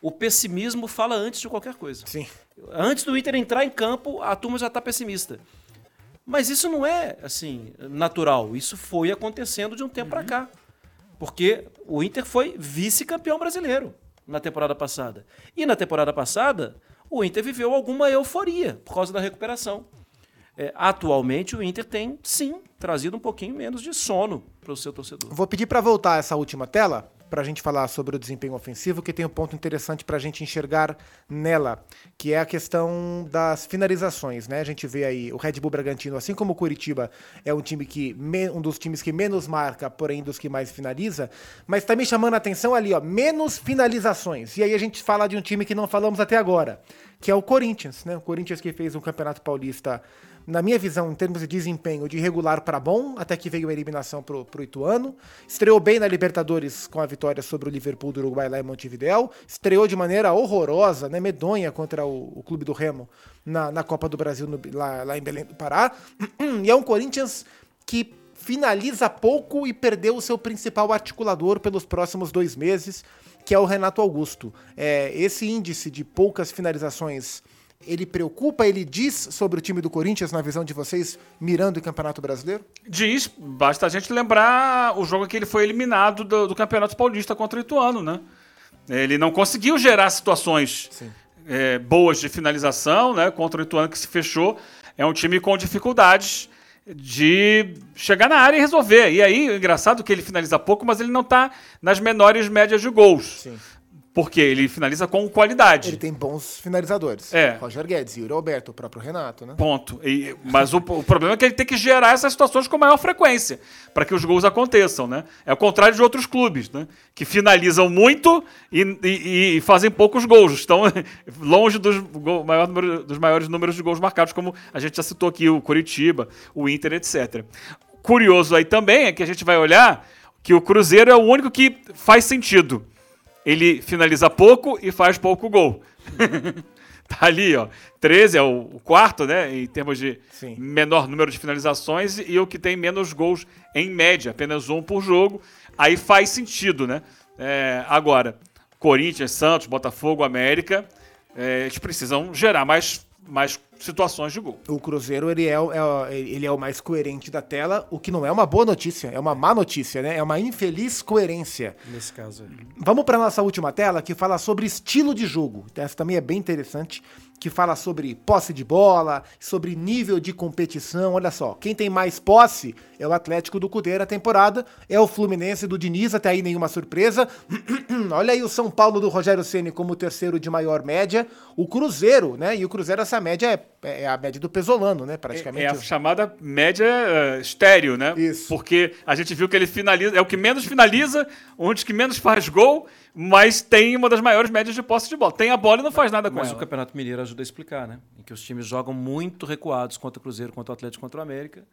O pessimismo fala antes de qualquer coisa. Sim. Antes do Inter entrar em campo, a turma já está pessimista. Mas isso não é assim natural. Isso foi acontecendo de um tempo pra cá. Porque o Inter foi vice-campeão brasileiro na temporada passada. E na temporada passada, o Inter viveu alguma euforia por causa da recuperação. É, atualmente, o Inter tem, sim, trazido um pouquinho menos de sono para o seu torcedor. Vou pedir para voltar essa última tela para a gente falar sobre o desempenho ofensivo, que tem um ponto interessante para a gente enxergar nela, que é a questão das finalizações, né? A gente vê aí o Red Bull Bragantino, assim como o Curitiba, é um time que um dos times que menos marca, porém dos que mais finaliza, mas tá me chamando a atenção ali, ó, menos finalizações. E aí a gente fala de um time que não falamos até agora, que é o Corinthians, né? O Corinthians que fez um Campeonato Paulista na minha visão, em termos de desempenho, de regular para bom, até que veio a eliminação pro, pro Ituano. Estreou bem na Libertadores com a vitória sobre o Liverpool do Uruguai lá em Montevideo. Estreou de maneira horrorosa, né, medonha contra o, o Clube do Remo na, na Copa do Brasil no- lá, lá em Belém do Pará. E é um Corinthians que finaliza pouco e perdeu o seu principal articulador pelos próximos dois meses, que é o Renato Augusto. É, esse índice de poucas finalizações ele preocupa, ele diz sobre o time do Corinthians, na visão de vocês, mirando o Campeonato Brasileiro? Diz, basta a gente lembrar o jogo que ele foi eliminado do, do Campeonato Paulista contra o Ituano, né? Ele não conseguiu gerar situações é, boas de finalização, né? Contra o Ituano que se fechou. É um time com dificuldades de chegar na área e resolver. E aí, o engraçado que ele finaliza pouco, mas ele não tá nas menores médias de gols. Sim. Porque ele finaliza com qualidade. Ele tem bons finalizadores. É. Roger Guedes, Yuri Alberto, o próprio Renato, né? Ponto. E- mas o, o problema é que ele tem que gerar essas situações com maior frequência para que os gols aconteçam, né? É o contrário de outros clubes, né? Que finalizam muito e, e- e fazem poucos gols. Estão longe dos, gol- maior número- dos maiores números de gols marcados, como a gente já citou aqui, o Curitiba, o Inter, etc. Curioso aí também é que a gente vai olhar que o Cruzeiro é o único que faz sentido. Ele finaliza pouco e faz pouco gol. tá ali, ó. 13 é o, quarto, né? Em termos de Sim. menor número de finalizações e o que tem menos gols em média, apenas um por jogo. Aí faz sentido, né? É, agora, Corinthians, Santos, Botafogo, América, é, eles precisam gerar mais, mais situações de gol. O Cruzeiro, ele é, o- é ele é o mais coerente da tela, o que não é uma boa notícia, é uma má notícia, né? É uma infeliz coerência. Nesse caso aí. Vamos para nossa última tela, que fala sobre estilo de jogo. Essa também é bem interessante, que fala sobre posse de bola, sobre nível de competição. Olha só, quem tem mais posse é o Atlético do Cudê na temporada, é o Fluminense do Diniz, até aí nenhuma surpresa. Olha aí o São Paulo do Rogério Ceni como o terceiro de maior média, o Cruzeiro, né? E o Cruzeiro essa média é, é a média do pesolano, né? Praticamente. É a chamada média eh, estéreo, né? Isso. Porque a gente viu que ele finaliza, é o que menos finaliza, um dos que menos faz gol, mas tem uma das maiores médias de posse de bola. Tem a bola e não faz nada com Mas o ela. Campeonato Mineiro ajuda a explicar, né? Em que os times jogam muito recuados contra o Cruzeiro, contra o Atlético, contra o América.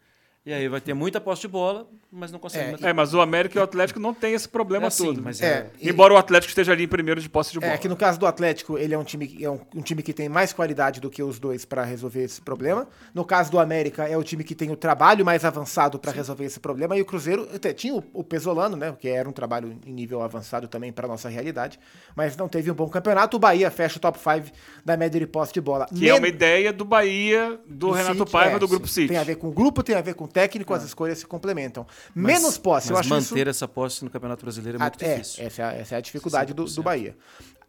E aí vai ter muita posse de bola, mas não consegue É. É, mas o América e o Atlético não tem esse problema É assim, todo. mas É, é, e- Embora o Atlético esteja ali em primeiro de posse de bola. É, que no caso do Atlético, ele é um time, que- é um, um time que tem mais qualidade do que os dois para resolver esse problema. No caso do América, é o time que tem o trabalho mais avançado para resolver esse problema. E o Cruzeiro até tinha o, o Pesolano, né? Que era um trabalho em nível avançado também para nossa realidade. Mas não teve um bom campeonato. O Bahia fecha o top 5 da média de posse de bola. Que é Men- uma ideia do Bahia, do, Renato City, Paiva, é, do Grupo. City. Tem a ver com o grupo, tem a ver com técnico, as escolhas se complementam. Menos posse, eu mas acho isso... manter essa posse no Campeonato Brasileiro é muito Ah, é, difícil. essa, é a- essa é a dificuldade do, do 60%. Bahia.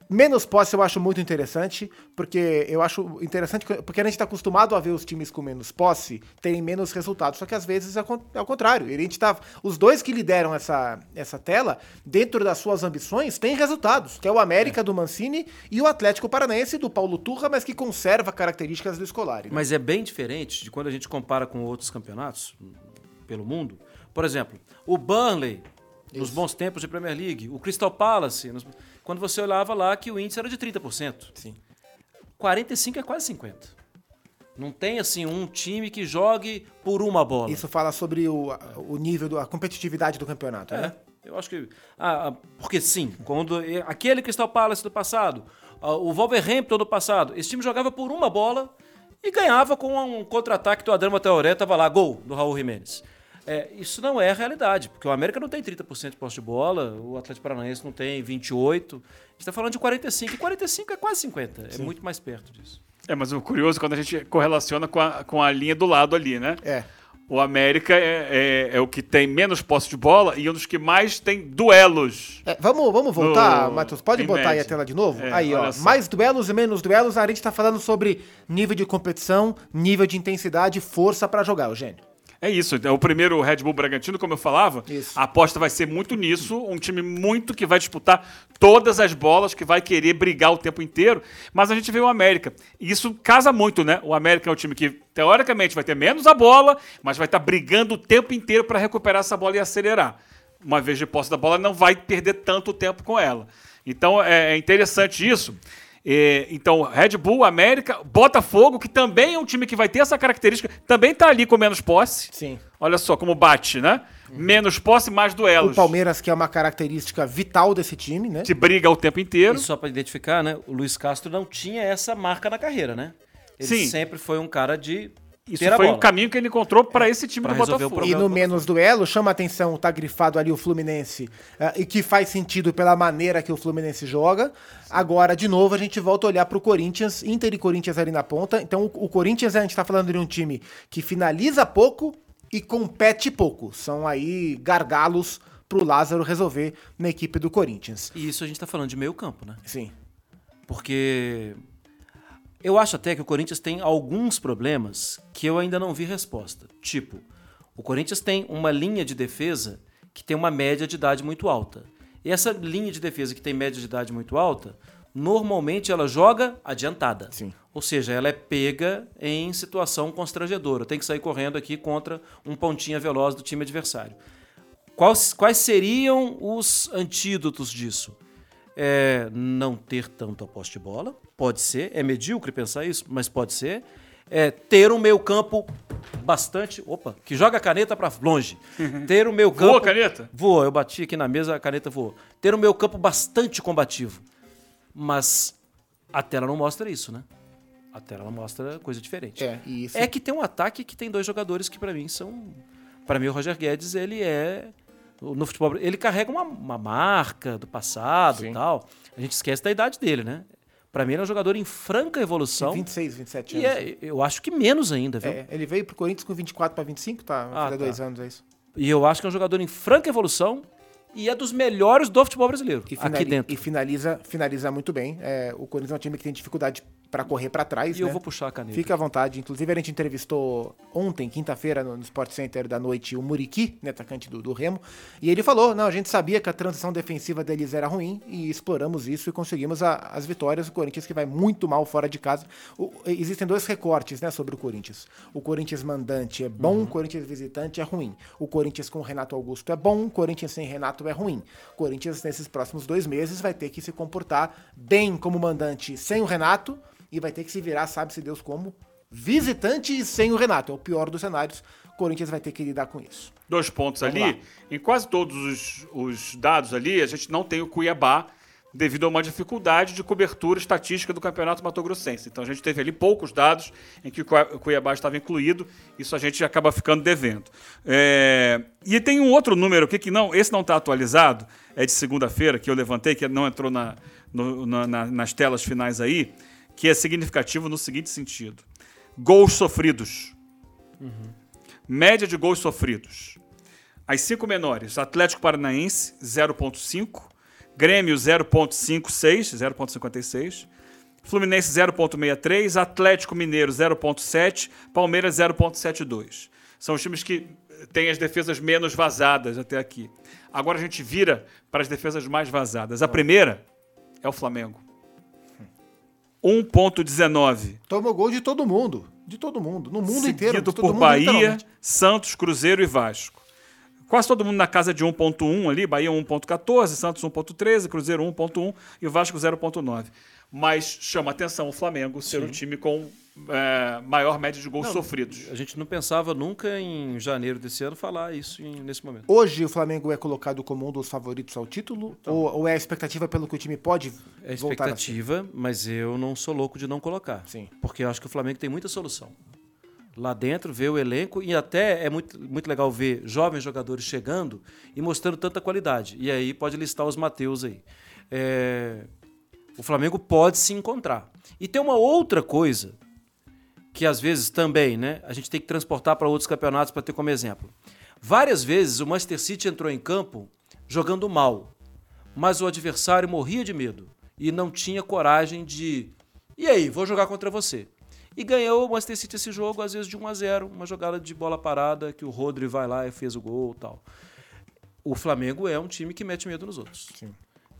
Menos posse eu acho muito interessante, porque eu acho interessante, porque a gente está acostumado a ver os times com menos posse terem menos resultados, só que às vezes é o é o contrário. A gente tá, os dois que lideram essa, essa tela, dentro das suas ambições, têm resultados, que é o América do Mancini e o Atlético Paranaense do Paulo Turra, mas que conserva características do Scolari. né? Mas é bem diferente de quando a gente compara com outros campeonatos pelo mundo. Por exemplo, o Burnley, nos bons tempos de Premier League, o Crystal Palace, nos- quando você olhava lá que o índice era de 30%. Sim. 45 é quase 50. Não tem assim um time que jogue por uma bola. Isso fala sobre o, o nível, da competitividade do campeonato, É, né? eu acho que. Ah, ah, porque sim, quando aquele Crystal Palace do passado, ah, o Wolverhampton do passado, esse time jogava por uma bola e ganhava com um contra-ataque do Adriano Traoré, tava lá, gol do Raul Jimenez. É, isso não é a realidade, porque o América não tem 30% de posse de bola, o Atlético Paranaense não tem 28%. A gente está falando de 45%, e 45% é quase 50%, é muito mais perto disso. É, mas o curioso é quando a gente correlaciona com a, com a linha do lado ali, né? É. O América é, é, é o que tem menos posse de bola e um dos que mais tem duelos. É, vamos, vamos voltar, No- Matheus. Pode em botar aí a média. tela de novo? É, aí, ó. só. Mais duelos e menos duelos. A gente tá falando sobre nível de competição, nível de intensidade, força pra jogar, Eugênio. É isso. É o primeiro Red Bull Bragantino, como eu falava. Isso. A aposta vai ser muito nisso. Um time muito que vai disputar todas as bolas, que vai querer brigar o tempo inteiro. Mas a gente vê o América. E isso casa muito, né? O América é um time que, teoricamente, vai ter menos a bola, mas vai estar brigando o tempo inteiro para recuperar essa bola e acelerar. Uma vez de posse da bola, não vai perder tanto tempo com ela. Então é é interessante isso. Então, Red Bull, América, Botafogo, que também é um time que vai ter essa característica, também tá ali com menos posse. Sim. Olha só como bate, né? Menos posse, mais duelos. O Palmeiras, que é uma característica vital desse time, né? Que briga o tempo inteiro. E só para identificar, né? O Luiz Castro não tinha essa marca na carreira, né? Ele Sim. sempre foi um cara de Isso ter a foi bola. o caminho que ele encontrou para esse time Pra do o Botafogo. E no menos duelo, chama a atenção, tá grifado ali o Fluminense, ah, e que faz sentido pela maneira que o Fluminense joga. Agora, de novo, a gente volta a olhar pro Corinthians, Inter e Corinthians ali na ponta. Então, o, o Corinthians, a gente tá falando de um time que finaliza pouco e compete pouco. São aí gargalos pro Lázaro resolver na equipe do Corinthians. E isso a gente tá falando de meio campo, né? Sim. Porque eu acho até que o Corinthians tem alguns problemas que eu ainda não vi resposta. Tipo, o Corinthians tem uma linha de defesa que tem uma média de idade muito alta. E essa linha de defesa que tem média de idade muito alta, normalmente ela joga adiantada. Sim. Ou seja, ela é pega em situação constrangedora. Tem que sair correndo aqui contra um pontinha veloz do time adversário. Quais, quais seriam os antídotos disso? É não ter tanto a posse de bola, pode ser. É medíocre pensar isso, mas pode ser. É ter um meio campo bastante... Opa, que joga a caneta para longe. Ter um meio campo... Voa, caneta? Voa, eu bati aqui na mesa, a caneta voou. Ter um meio campo bastante combativo. Mas a tela não mostra isso, né? A tela não mostra coisa diferente. É, isso- É que tem um ataque que tem dois jogadores que pra mim são... Pra mim o Roger Guedes, ele é... No futebol, ele carrega uma, uma marca do passado Sim. e tal. A gente esquece da idade dele, né? Pra mim ele é um jogador em franca evolução. 26, 27 E anos. é, eu acho que menos ainda, viu? É, ele veio pro Corinthians com 24 para 25, tá? Ah, tá. dois anos, é isso. E eu acho que é um jogador em franca evolução e é dos melhores do futebol brasileiro. E, aqui dentro. e finaliza, finaliza muito bem. É, o Corinthians é um time que tem dificuldade para correr para trás. E eu né? vou puxar a caneta. Fica à vontade. Inclusive, a gente entrevistou ontem, quinta-feira, no, no Sport Center da noite, o Muriqui, né, atacante do, do Remo. E ele falou: não, a gente sabia que a transição defensiva deles era ruim e exploramos isso e conseguimos a- as vitórias. O Corinthians que vai muito mal fora de casa. O- existem dois recortes né, sobre o Corinthians. O Corinthians mandante é bom, o Corinthians visitante é ruim. O Corinthians com o Renato Augusto é bom, o Corinthians sem Renato é ruim. O Corinthians, nesses próximos dois meses, vai ter que se comportar bem como mandante sem o Renato e vai ter que se virar, sabe-se Deus como, visitante e sem o Renato. É o pior dos cenários. O Corinthians vai ter que lidar com isso. Dois pontos Vamos ali. lá. Em quase todos os, os dados ali, a gente não tem o Cuiabá devido a uma dificuldade de cobertura estatística do Campeonato Mato Grossense. Então a gente teve ali poucos dados em que o Cui- o Cuiabá estava incluído, isso a gente acaba ficando devendo. É, E tem um outro número aqui que não, esse não está atualizado, é de segunda-feira, que eu levantei, que não entrou na- no- na- nas telas finais aí, que é significativo no seguinte sentido: gols sofridos. Média de gols sofridos. As cinco menores: Atlético Paranaense, 0,5. Grêmio, 0,56, 0,56. Fluminense, 0,63. Atlético Mineiro, 0,7. Palmeiras, 0,72. São os times que têm as defesas menos vazadas até aqui. Agora a gente vira para as defesas mais vazadas. A primeira é o Flamengo. 1,19. Toma gol de todo mundo. De todo mundo. No mundo inteiro. seguido de todo por mundo, Bahia. Santos, Cruzeiro e Vasco. Quase todo mundo na casa de 1.1 ali, Bahia 1.14, Santos 1.13, Cruzeiro 1.1 e o Vasco 0.9. Mas chama atenção o Flamengo ser o time com é, maior média de gols sofridos. A gente não pensava nunca em janeiro desse ano falar isso em- nesse momento. Hoje o Flamengo é colocado como um dos favoritos ao título? Ou, ou é a expectativa pelo que o time pode É voltar a expectativa, mas eu não sou louco de não colocar. Sim. Porque eu acho que o Flamengo tem muita solução. Lá dentro, ver o elenco, e até é muito, muito legal ver jovens jogadores chegando e mostrando tanta qualidade. E aí pode listar os Mateus aí. É, o Flamengo pode se encontrar. E tem uma outra coisa que às vezes também, né, a gente tem que transportar para outros campeonatos para ter como exemplo. Várias vezes o Manchester City entrou em campo jogando mal, mas o adversário morria de medo e não tinha coragem de e aí, vou jogar contra você. E ganhou o Manchester City esse jogo, às vezes de 1 a 0 uma jogada de bola parada que o Rodri vai lá e fez o gol tal. O Flamengo é um time que mete medo nos outros.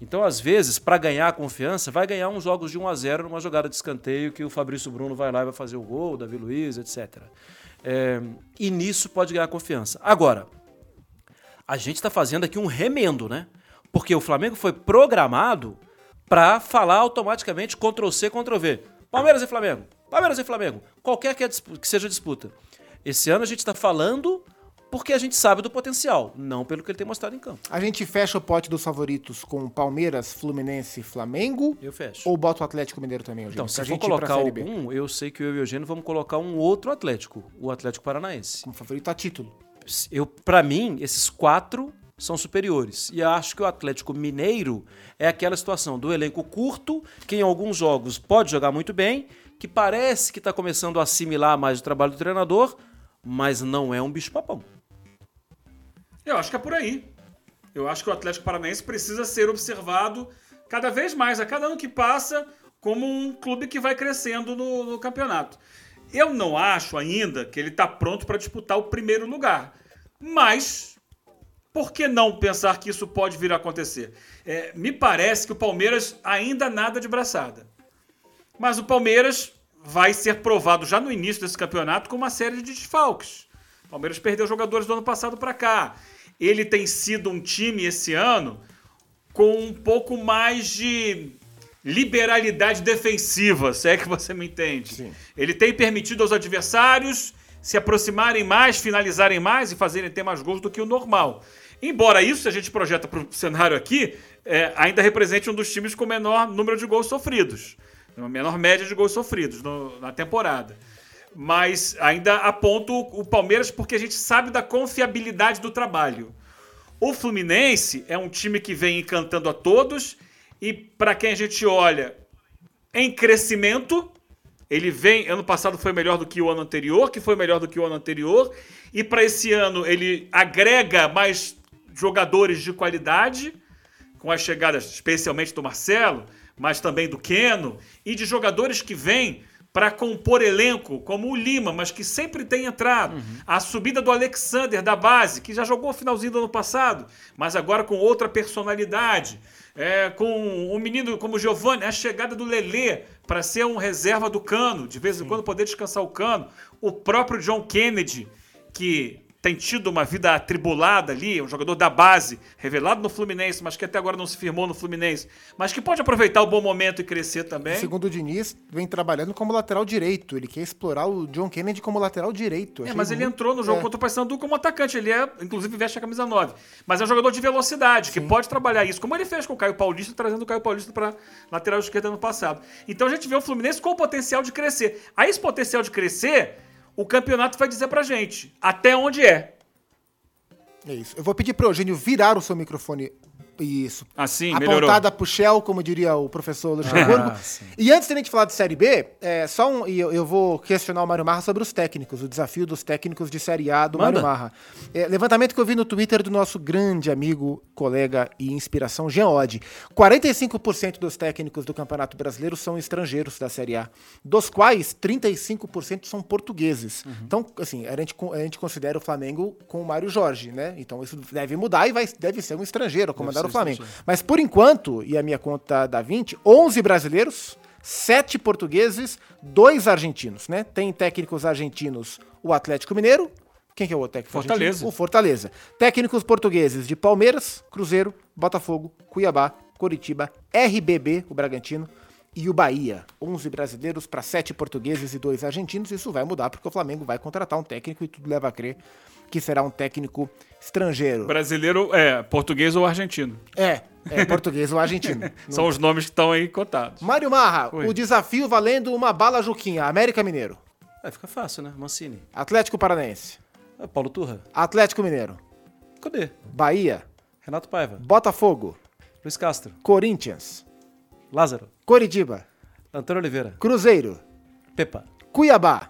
Então, às vezes, para ganhar confiança, vai ganhar uns jogos de 1 a 0 numa jogada de escanteio que o Fabrício Bruno vai lá e vai fazer o gol, o Davi Luiz, etc. É, e nisso pode ganhar confiança. Agora, a gente está fazendo aqui um remendo, né? Porque o Flamengo foi programado para falar automaticamente Ctrl C, Ctrl V. Palmeiras e Flamengo. Palmeiras e Flamengo. Qualquer que, é que seja a disputa. Esse ano a gente está falando porque a gente sabe do potencial, não pelo que ele tem mostrado em campo. A gente fecha o pote dos favoritos com Palmeiras, Fluminense e Flamengo? Eu fecho. Ou bota o Atlético Mineiro também, Eugênio? Então, se for gente pra colocar algum, eu sei que eu e o Eugênio vamos colocar um outro Atlético, o Atlético Paranaense. Como favorito a título. eu para mim esses quatro são superiores e acho que o Atlético Mineiro é aquela situação do elenco curto que em alguns jogos pode jogar muito bem que parece que está começando a assimilar mais o trabalho do treinador mas não é um bicho papão Eu acho que é por aí. Eu acho que o Atlético Paranaense precisa ser observado cada vez mais, a cada ano que passa, como um clube que vai crescendo no, no campeonato. Eu não acho ainda que ele está pronto para disputar o primeiro lugar. Mas, por que não pensar que isso pode vir a acontecer? É, me parece que o Palmeiras ainda nada de braçada. Mas o Palmeiras vai ser provado já no início desse campeonato com uma série de desfalques. O Palmeiras perdeu jogadores do ano passado para cá. Ele tem sido um time esse ano com um pouco mais de liberalidade defensiva, se é que você me entende. Sim. Ele tem permitido aos adversários se aproximarem mais, finalizarem mais e fazerem ter mais gols do que o normal. Embora isso, se a gente projeta para o cenário aqui, é, ainda represente um dos times com menor número de gols sofridos. Uma menor média de gols sofridos no- na temporada. Mas ainda aponto o Palmeiras porque a gente sabe da confiabilidade do trabalho. O Fluminense é um time que vem encantando a todos e para quem a gente olha em crescimento, ele vem, ano passado foi melhor do que o ano anterior, que foi melhor do que o ano anterior, e para esse ano ele agrega mais jogadores de qualidade, com as chegadas especialmente do Marcelo, mas também do Keno, e de jogadores que vêm para compor elenco, como o Lima, mas que sempre tem entrado. A subida do Alexander da base, que já jogou o finalzinho do ano passado, mas agora com outra personalidade. É, com um menino como o Giovanni, a chegada do Lelê para ser um reserva do Cano, de vez em quando poder descansar o Cano. O próprio John Kennedy, que tem tido uma vida atribulada ali, um jogador da base, revelado no Fluminense, mas que até agora não se firmou no Fluminense, mas que pode aproveitar o bom momento e crescer também. Segundo o Diniz, vem trabalhando como lateral direito. Ele quer explorar o John Kennedy como lateral direito. É, Achei mas ele muito- entrou no jogo é. contra o Paysandu como atacante. Ele é, inclusive, veste a camisa 9. Mas é um jogador de velocidade, que pode trabalhar isso, como ele fez com o Caio Paulista, trazendo o Caio Paulista para lateral esquerda no passado. Então a gente vê o Fluminense com o potencial de crescer. A esse potencial de crescer, o campeonato vai dizer pra gente até onde é. É isso. Eu vou pedir pro Eugênio virar o seu microfone. Isso. Assim, melhorou. Apontada pro Shell, como diria o professor Luxemburgo. Ah, e antes de a gente falar de Série B, é, só um, e eu, eu vou questionar o Mário Marra sobre os técnicos, o desafio dos técnicos de Série A do Manda. Mário Marra. É, levantamento que eu vi no Twitter do nosso grande amigo, colega e inspiração, Jean Oddi. 45% dos técnicos do Campeonato Brasileiro são estrangeiros da Série A, dos quais 35% são portugueses. Uhum. Então, assim, a gente, a gente considera o Flamengo com o Mário Jorge, né? Então isso deve mudar e vai, deve ser um estrangeiro a comandar ser o Flamengo. Mas por enquanto, e a minha conta dá 20, 11 brasileiros, 7 portugueses, 2 argentinos, né? Tem técnicos argentinos, o Atlético Mineiro. Quem que é o técnico? Fortaleza. argentino? O Fortaleza. Técnicos portugueses de Palmeiras, Cruzeiro, Botafogo, Cuiabá, Coritiba, RBB, o Bragantino, e o Bahia. 11 brasileiros para 7 portugueses e 2 argentinos. Isso vai mudar porque o Flamengo vai contratar um técnico e tudo leva a crer que será um técnico estrangeiro. Brasileiro, é, português ou argentino. É, é português ou argentino. São os nomes que estão aí cotados. Mário Marra, Oi. o desafio valendo uma bala Juquinha. América Mineiro, Aí fica fácil, né? Mancini. Atlético Paranaense, Ah, Paulo Turra. Atlético Mineiro, Cadê? Bahia, Renato Paiva. Botafogo, Luiz Castro. Corinthians, Lázaro. Coritiba, Antônio Oliveira. Cruzeiro, Pepa. Cuiabá,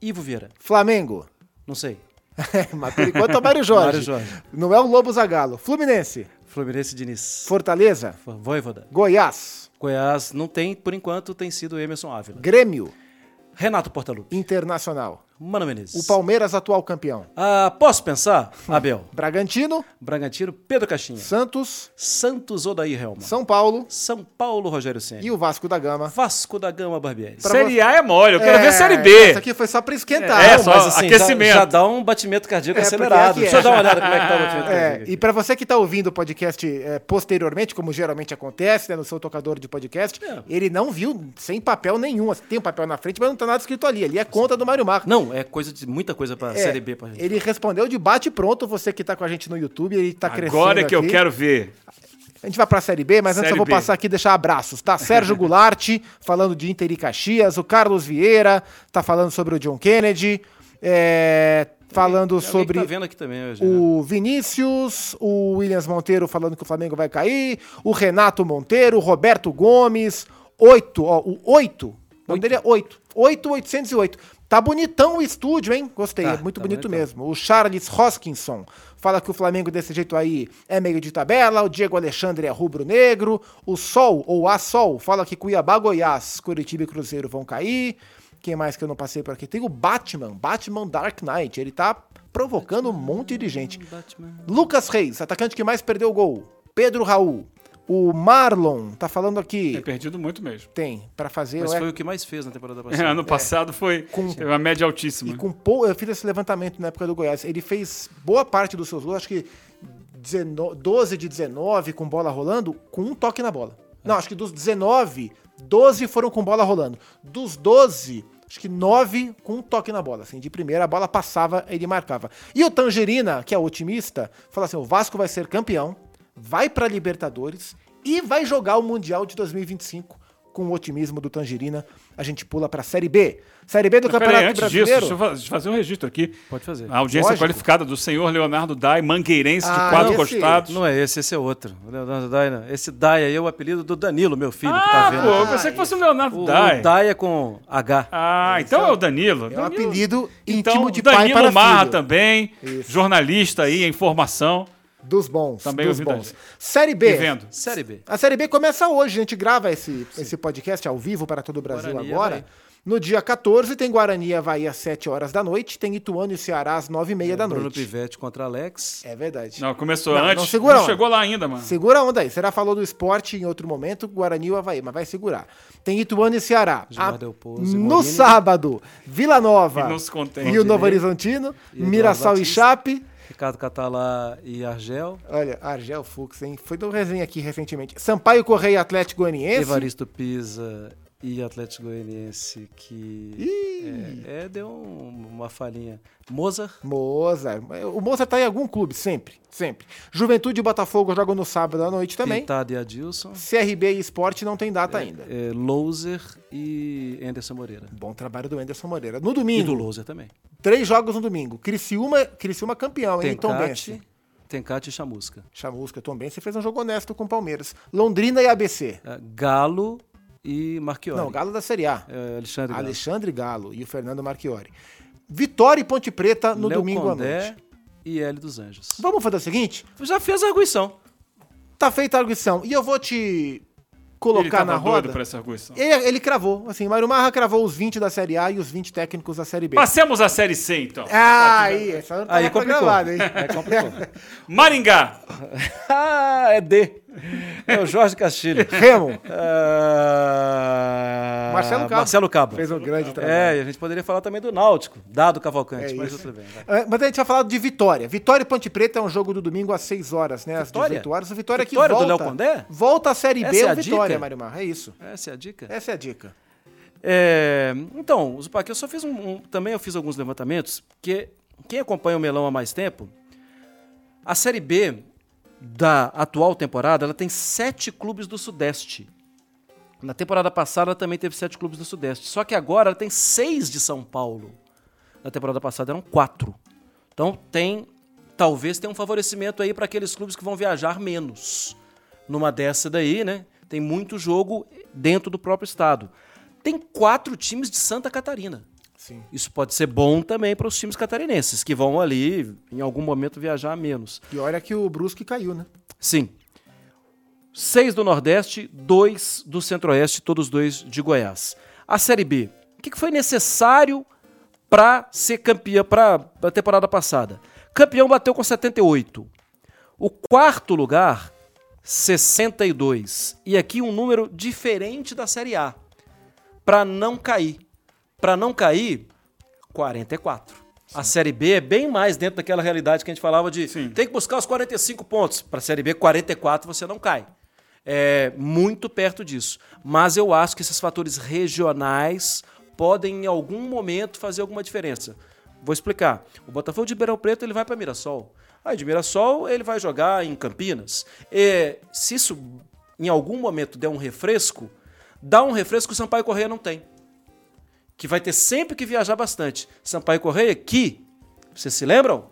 Ivo Vieira. Flamengo. Não sei. Mas por enquanto é o Mário Jorge. Mário Jorge. Não é o Lobo Zagalo. Fluminense, Fluminense Diniz. Fortaleza, Voivoda. Goiás, Goiás não tem, por enquanto, tem sido Emerson Ávila. Grêmio, Renato Portaluppi. Internacional. Mano Menezes. O Palmeiras, atual campeão. Ah, posso pensar? Abel. Bragantino, Bragantino, Pedro Caixinha. Santos, Santos, Odair Helma. São Paulo São Paulo, Rogério Senna. e o Vasco da Gama. Vasco da Gama, Barbieri. Pra série A é mole, eu quero ver Série B. Isso aqui foi só pra esquentar. É, Não, só mas- aquecimento. Já, já dá um batimento cardíaco É, acelerado. aqui Deixa é. eu dar uma olhada como é que tá o batimento É, cardíaco. e para você que está ouvindo o podcast é, posteriormente, como geralmente acontece, né, no seu tocador de podcast, É. ele não viu sem papel nenhum. Assim, Tem um papel na frente, mas não tá nada escrito ali. Ali é conta do Mário Marra. Não, é coisa de muita coisa pra É, Série B pra gente. Ele respondeu de bate pronto, você que tá com a gente no YouTube, ele tá crescendo Agora é que eu aqui. quero ver. A gente vai pra Série B, mas antes Série eu vou B. passar aqui e deixar abraços, tá? Sérgio Goulart, falando de Inter e Caxias, o Carlos Vieira, tá falando sobre o John Kennedy, é, falando alguém sobre... tá vendo aqui também hoje. né? O Vinícius, o Williams Monteiro falando que o Flamengo vai cair, o Renato Monteiro, o Roberto Gomes, oito, ó, o oito, o nome dele é oito, oito, oitocentos e oito. Tá bonitão o estúdio, hein? Gostei, Tá, é muito tá bonito bonitão. mesmo. O Charles Hoskinson fala que o Flamengo desse jeito aí é meio de tabela, o Diego Alexandre é rubro-negro, o Sol, ou a Sol, fala que Cuiabá, Goiás, Curitiba e Cruzeiro vão cair. Quem mais que eu não passei por aqui? Tem o Batman, Batman Dark Knight, ele tá provocando um monte de gente. Batman. Lucas Reis, atacante que mais perdeu gol. Pedro Raul. O Marlon tá falando É aqui. perdido muito mesmo. Tem, pra fazer. Mas é- foi o que mais fez na temporada É, passada. ano passado foi Com- teve uma média altíssima. E com pou... Eu fiz esse levantamento na época do Goiás. Ele fez boa parte dos seus gols, acho que 19 12 de 19 com bola rolando, com um toque na bola. Não, acho que dos 19, 12 foram com bola rolando. Dos 12, acho que 9 com um toque na bola. Assim, de primeira, a bola passava, ele marcava. E o Tangerina, que é otimista, fala assim: o Vasco vai ser campeão, vai pra Libertadores e vai jogar o Mundial de 2025. Com o otimismo do Tangerina, a gente pula pra Série B. Série B do Mas peraí, Campeonato antes Brasileiro. disso, deixa eu fazer um registro aqui. Pode fazer. A audiência Lógico. qualificada do senhor Leonardo Dai, mangueirense Ah, de quatro esse- costados. Não é esse, esse é outro. O Leonardo Daia. Esse Daia aí é o apelido do Danilo, meu filho, que Ah, tá vendo. pô, eu pensei que fosse o Leonardo O, Dai. o Daia com H. Ah, então é o Danilo. É um Danilo- apelido Então, íntimo de pai Danilo para Marra filho. também, Isso. jornalista aí, em formação. Dos bons. Também dos a bons. Série B. vendo. Série B. A Série B começa hoje. A gente grava esse, esse podcast ao vivo para todo o Brasil Guarani, agora. vai. No dia 14 tem Guarani e Havaí às 7 horas da noite, tem Ituano e Ceará às 9 e meia da Bruno noite. Pivete contra Alex. É verdade. Não, começou Não, antes. não, segura a onda. chegou lá ainda, mano. Segura a onda aí. Será falou do esporte em outro momento, Guarani e Havaí, mas vai segurar. Tem Ituano e Ceará. E no sábado, Vila Nova E não se contém. e o Novo Horizontino, E Mirassol e Batista. Chape. Ricardo Catalá e Argel. Olha, Argel Fux, hein? Foi do resenha aqui recentemente. Sampaio Correia Atlético Goianiense. Evaristo Pisa e Atlético Goianiense que é, é, deu um- uma falhinha. Mozart, Mozart. O Mozart tá em algum clube, sempre, sempre. Juventude e Botafogo jogam no sábado à noite também. Pintado e Adilson. CRB e Esporte não tem data ainda. É, Louser e Anderson Moreira. Bom trabalho do Anderson Moreira. No E do domingo, Louser também. três jogos no domingo. Criciúma, Criciúma campeão, hein? Tom Bense. Tencate, e Chamusca. Chamusca, Tom Bense fez um jogo honesto com o Palmeiras. Londrina e ABC. É, Galo e Marchiori. Não, Galo da Série A. É, Alexandre Galo. Alexandre Galo e o Fernando Marchiori. Vitória e Ponte Preta no Léo domingo à Condé noite. e Hélio dos Anjos. Vamos fazer o seguinte? Já fez a arguição. Tá feita a arguição. E eu vou te Ele colocar tava na doido roda. pra essa arguição. Ele, ele cravou, assim, Mário Marra cravou os 20 da Série A e os 20 técnicos da Série B. Passemos a Série C, então. Ah, aí, essa não tá Aí complicou. gravada, hein? Aí complicou. Maringá. ah, é D. É o Jorge Castilho. Remo, Ah, Marcelo Cabo. Marcelo Cabo. fez um grande trabalho. É, e a gente poderia falar também do Náutico, dado Cavalcante, É mas isso. tudo bem. vai. É, Mas a gente vai falar de Vitória. Vitória e Ponte Preta é um jogo do domingo às 6 horas, né? Às Vitória? 18 horas. O Vitória que Vitória do volta. Léo Condé? Volta à Série B Essa é a Vitória, dica? Mário Marra. É isso. Essa é a dica. Essa é a dica. É, então, Zupac, eu só fiz um, um- Também eu fiz alguns levantamentos, que quem acompanha o Melão há mais tempo, a Série B da atual temporada, ela tem sete clubes do Sudeste. Na temporada passada ela também teve sete clubes do Sudeste. Só que agora ela tem seis de São Paulo. Na temporada passada eram quatro. Então tem. Talvez tenha um favorecimento aí para aqueles clubes que vão viajar menos. Numa dessa daí, né? Tem muito jogo dentro do próprio estado. Tem quatro times de Santa Catarina. Sim. Isso pode ser bom também para os times catarinenses, que vão ali, em algum momento, viajar menos. E olha que o Brusque caiu, né? Sim. Seis do Nordeste, dois do Centro-Oeste, todos dois de Goiás. A Série B. O que foi necessário para ser campeão para a temporada passada? Campeão bateu com 78. O quarto lugar, 62. E aqui um número diferente da Série A. Para não cair. Para não cair, 44. A Série B é bem mais dentro daquela realidade que a gente falava de Sim. tem que buscar os 45 pontos. Para a Série B, 44 você não cai. É muito perto disso. Mas eu acho que esses fatores regionais podem, em algum momento, fazer alguma diferença. Vou explicar. O Botafogo de Ribeirão Preto ele vai para Mirassol. Aí de Mirassol ele vai jogar em Campinas. E, se isso em algum momento der um refresco, dá um refresco que o Sampaio Correia não tem que vai ter sempre que viajar bastante. Sampaio Correia, que, vocês se lembram?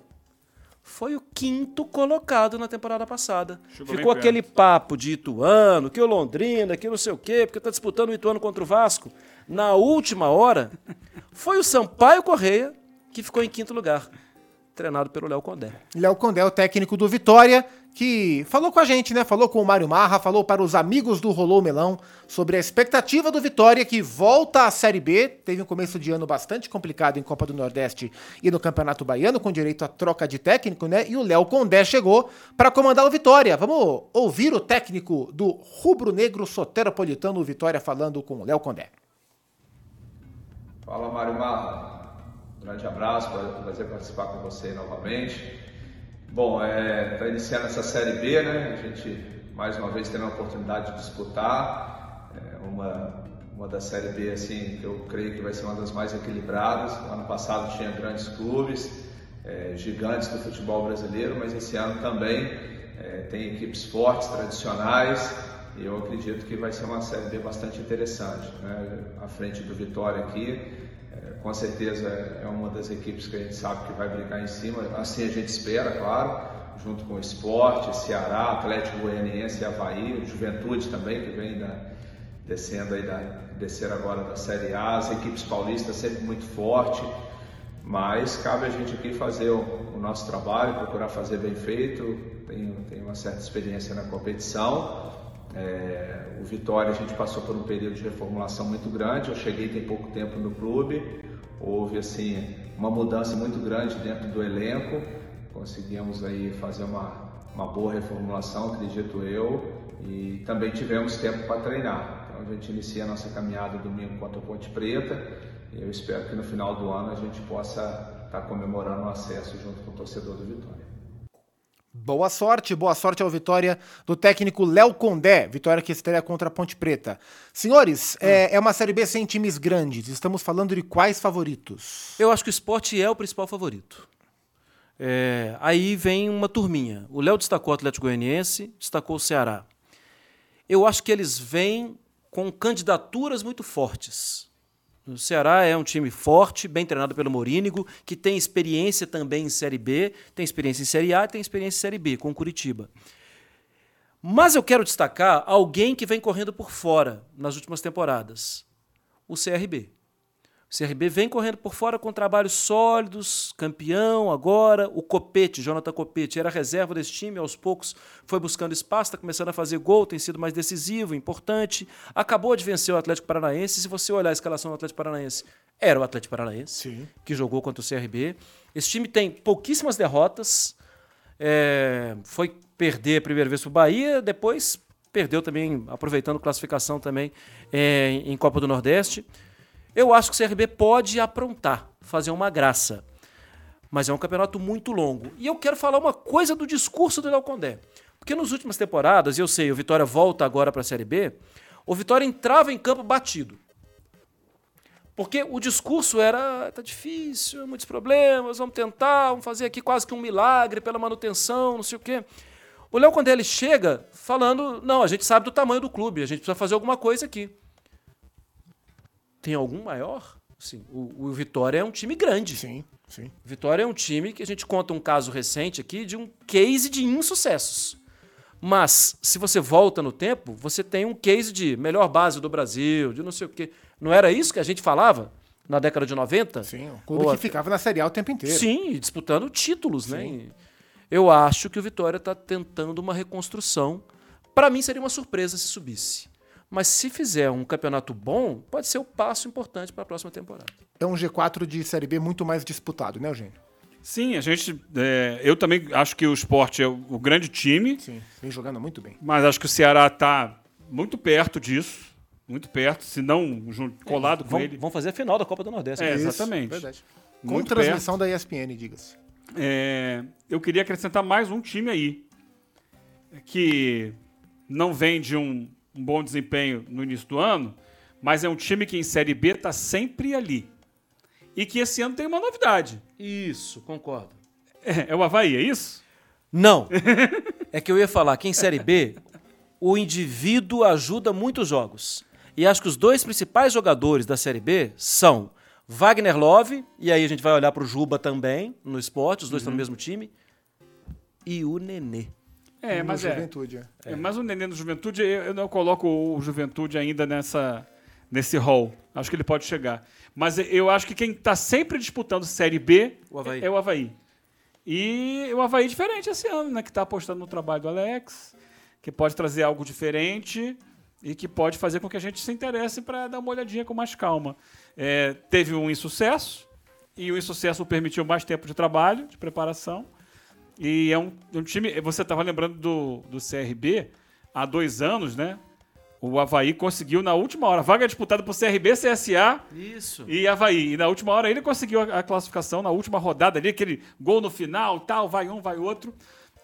Foi o quinto colocado na temporada passada. Chegou Ficou aquele papo de Ituano, que o Londrina, que não sei o quê, porque tá disputando o Ituano contra o Vasco. Na última hora, foi o Sampaio Correia que ficou em quinto lugar, treinado pelo Léo Condé. Léo Condé, o técnico do Vitória, que falou com a gente, né? Falou com o Mário Marra, falou para os amigos do Rolô Melão sobre a expectativa do Vitória, que volta à Série B. Teve um começo de ano bastante complicado em Copa do Nordeste e no Campeonato Baiano, com direito a troca de técnico, né? E o Léo Condé chegou para comandar o Vitória. Vamos ouvir o técnico do rubro-negro soteropolitano Vitória falando com o Léo Condé. Fala Mário Marra, um grande abraço, prazer participar com você novamente. Bom, está iniciando essa Série B, né? A gente mais uma vez tendo a oportunidade de disputar é, uma, uma da Série B assim, que eu creio que vai ser uma das mais equilibradas. No ano passado tinha grandes clubes, é, gigantes do futebol brasileiro, mas esse ano também é, tem equipes fortes, tradicionais, e eu acredito que vai ser uma Série B bastante interessante. Né? À frente do Vitória aqui, é, com certeza é uma das equipes que a gente sabe que vai brigar em cima, assim a gente espera, claro, junto com o Esporte, Ceará, Atlético Goianiense Havaí, Juventude também, que vem da, descendo aí da, descer agora da Série A, as equipes paulistas sempre muito forte, mas cabe a gente aqui fazer o, o nosso trabalho, procurar fazer bem feito, tenho, tenho uma certa experiência na competição É, o Vitória a gente passou por um período de reformulação muito grande. Eu cheguei tem pouco tempo no clube, houve assim uma mudança muito grande dentro do elenco. Conseguimos aí fazer uma, uma boa reformulação, acredito eu, e também tivemos tempo para treinar. Então a gente inicia a nossa caminhada domingo contra o Ponte Preta. E eu espero que no final do ano a gente possa estar tá comemorando o acesso junto com o torcedor do Vitória. Boa sorte, boa sorte ao Vitória do técnico Léo Condé, Vitória que estreia contra a Ponte Preta. Senhores, hum. é, é, uma Série B sem times grandes, estamos falando de quais favoritos? Eu acho que o esporte é o principal favorito. É, aí vem uma turminha. O Léo destacou o Atlético Goianiense, destacou o Ceará. Eu acho que eles vêm com candidaturas muito fortes. O Ceará é um time forte, bem treinado pelo Morínigo, que tem experiência também em Série B, tem experiência em Série A e tem experiência em Série B, com o Curitiba. Mas eu quero destacar alguém que vem correndo por fora nas últimas temporadas: o CRB. CRB vem correndo por fora com trabalhos sólidos, campeão agora. O Copete, Jonathan Copete, era reserva desse time, aos poucos foi buscando espaço, está começando a fazer gol, tem sido mais decisivo, importante. Acabou de vencer o Atlético Paranaense. Se você olhar a escalação do Atlético Paranaense, era o Atlético Paranaense Sim. que jogou contra o CRB. Esse time tem pouquíssimas derrotas. É, foi perder a primeira vez para o Bahia, depois perdeu também, aproveitando classificação também é, em Copa do Nordeste. Eu acho que o CRB pode aprontar, fazer uma graça. Mas é um campeonato muito longo. E eu quero falar uma coisa do discurso do Léo Condé. Porque nas últimas temporadas, eu sei, o Vitória volta agora para a Série B, o Vitória entrava em campo batido. Porque o discurso era, tá difícil, muitos problemas, vamos tentar, vamos fazer aqui quase que um milagre pela manutenção, não sei o quê. O Léo Condé ele chega falando, não, a gente sabe do tamanho do clube, a gente precisa fazer alguma coisa aqui tem algum maior? Sim, o, o, Vitória é um time grande. Sim, sim. Vitória é um time que a gente conta um caso recente aqui de um case de insucessos. Mas, se você volta no tempo, você tem um case de melhor base do Brasil, de não sei o quê. Não era isso que a gente falava na década de 90? Sim, o clube Ou que ficava na Série A o tempo inteiro. Sim, disputando títulos, né? Sim. né? Eu acho que o Vitória está tentando uma reconstrução. Para mim, seria uma surpresa se subisse. Mas se fizer um campeonato bom, pode ser o um passo importante para a próxima temporada. É um G4 de Série B muito mais disputado, né, Eugênio? Sim, a gente. É, eu também acho que o esporte é o, grande time. Sim, vem jogando muito bem. Mas acho que o Ceará está muito perto disso. Muito perto, se não colado é, com vão, ele. Vão fazer a final da Copa do Nordeste. É, exatamente. Verdade. Com muito transmissão perto. da ESPN, diga-se. É, eu queria acrescentar mais um time aí. Que não vem de um um bom desempenho no início do ano, mas é um time que em Série B está sempre ali. E que esse ano tem uma novidade. Isso, concordo. É, é o Havaí, é isso? Não. é que eu ia falar que em Série B, o indivíduo ajuda muitos jogos. E acho que os dois principais jogadores da Série B são Wagner Love, e aí a gente vai olhar para o Juba também, no esporte, os dois uhum. estão no mesmo time, e o Nenê. É, mas é. Juventude, é. é. Mas o Nenê no Juventude, eu não coloco o Juventude ainda nessa, nesse hall. Acho que ele pode chegar. Mas eu acho que quem está sempre disputando Série B o é o Havaí. E o Havaí é diferente esse ano, né? Que está apostando no trabalho do Alex, que pode trazer algo diferente e que pode fazer com que a gente se interesse para dar uma olhadinha com mais calma. É, teve um insucesso, e o insucesso permitiu mais tempo de trabalho, de preparação. E é um, um time. Você estava lembrando do, do CRB há dois anos, né? O Havaí conseguiu na última hora. Vaga disputada por CRB, CSA Isso. e Havaí. E na última hora ele conseguiu a, a, classificação, na última rodada ali, aquele gol no final, tal, vai um, vai outro.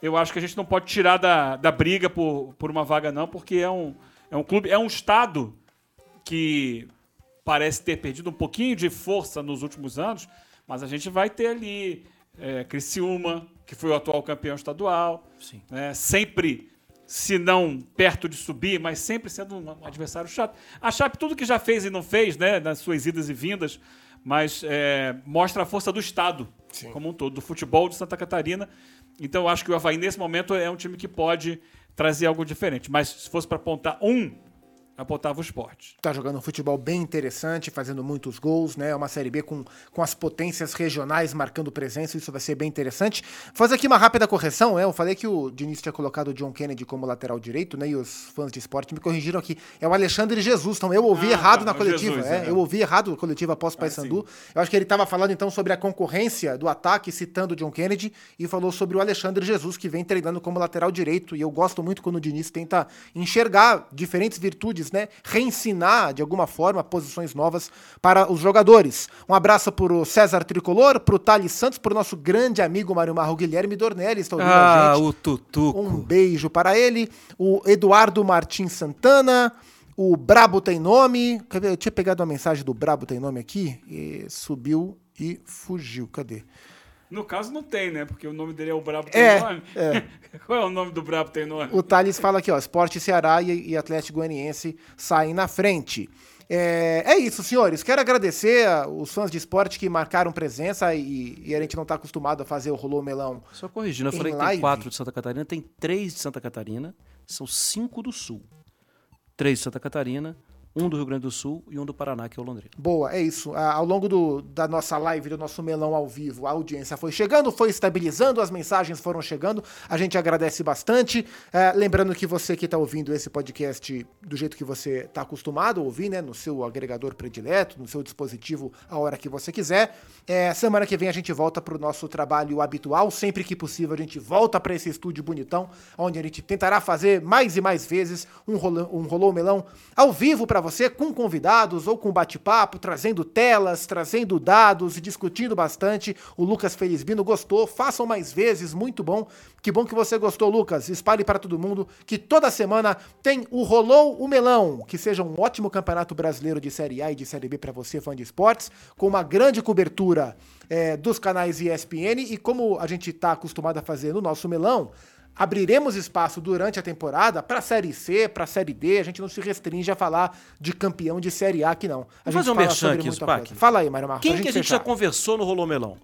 Eu acho que a gente não pode tirar da, da briga por, por uma vaga, não, porque é um, é um clube, é um estado que parece ter perdido um pouquinho de força nos últimos anos, mas a gente vai ter ali é, Criciúma, que foi o atual campeão estadual. Né? Sempre, se não perto de subir, mas sempre sendo um adversário chato. A Chape, tudo que já fez e não fez, né, nas suas idas e vindas, mas é, mostra a força do Estado Sim. como um todo, do futebol de Santa Catarina. Então, eu acho que o Havaí, nesse momento, é um time que pode trazer algo diferente. Mas se fosse para apontar um, apontava o esporte. Tá jogando um futebol bem interessante, fazendo muitos gols, né? É uma Série B com, com as potências regionais marcando presença, isso vai ser bem interessante. Fazer aqui uma rápida correção, né? Eu falei que o Diniz tinha colocado o John Kennedy como lateral direito, né? E os fãs de esporte me corrigiram aqui. É o Alexandre Jesus, então eu ouvi Ah, errado tá, na o coletiva. Jesus, é, é. Eu ouvi errado a coletiva após Paysandu. eu acho que ele estava falando então sobre a concorrência do ataque, citando o John Kennedy, e falou sobre o Alexandre Jesus, que vem treinando como lateral direito. E eu gosto muito quando o Diniz tenta enxergar diferentes virtudes, né? Reensinar, de alguma forma, posições novas para os jogadores. Um abraço pro César Tricolor, pro Thales Santos, pro nosso grande amigo Mário Marro Guilherme Dornelli, está ouvindo a Ah, gente. o Tutuco. Um beijo para ele. O Eduardo Martins Santana. O Brabo tem nome. Eu tinha pegado uma mensagem do Brabo tem nome aqui. E subiu e fugiu. Cadê? No caso, não tem, né? Porque o nome dele é o Brabo É, Tem Nome. Qual é o nome do Brabo Tem Nome? O Thales fala aqui, ó. Esporte Ceará e, e Atlético Goianiense saem na frente. É, é isso, senhores. Quero agradecer os fãs de esporte que marcaram presença e, e a gente não está acostumado a fazer o Rolô Melão. Só corrigindo, eu falei que live? tem quatro de Santa Catarina, tem três de Santa Catarina, são cinco do Sul. Três de Santa Catarina, um do Rio Grande do Sul e um do Paraná, que é o Londrina. Boa, é isso. Ah, ao longo do- da nossa live, do nosso melão ao vivo, a audiência foi chegando, foi estabilizando, as mensagens foram chegando. A gente agradece bastante. Ah, lembrando que você que está ouvindo esse podcast do jeito que você está acostumado a ouvir, né? No seu agregador predileto, no seu dispositivo, a hora que você quiser. É, semana que vem a gente volta para o nosso trabalho habitual. Sempre que possível, a gente volta para esse estúdio bonitão, onde a gente tentará fazer mais e mais vezes um rolão, um rolô melão ao vivo para você, com convidados ou com bate-papo, trazendo telas, trazendo dados e discutindo bastante. O Lucas Felizbino gostou, façam mais vezes, muito bom. Que bom que você gostou, Lucas. Espalhe para todo mundo que toda semana tem o Rolou o Melão, que seja um ótimo campeonato brasileiro de Série A e de Série B para você, fã de esportes, com uma grande cobertura é, dos canais ESPN e como a gente está acostumado a fazer no nosso melão, abriremos espaço durante a temporada para Série C, para Série D, a gente não se restringe a falar de campeão de Série A aqui não. A Vamos gente fazer um merchan sobre aqui, coisa. Fala aí, Mário Marcos. Quem que a gente fechar. já conversou no Rolô Melão?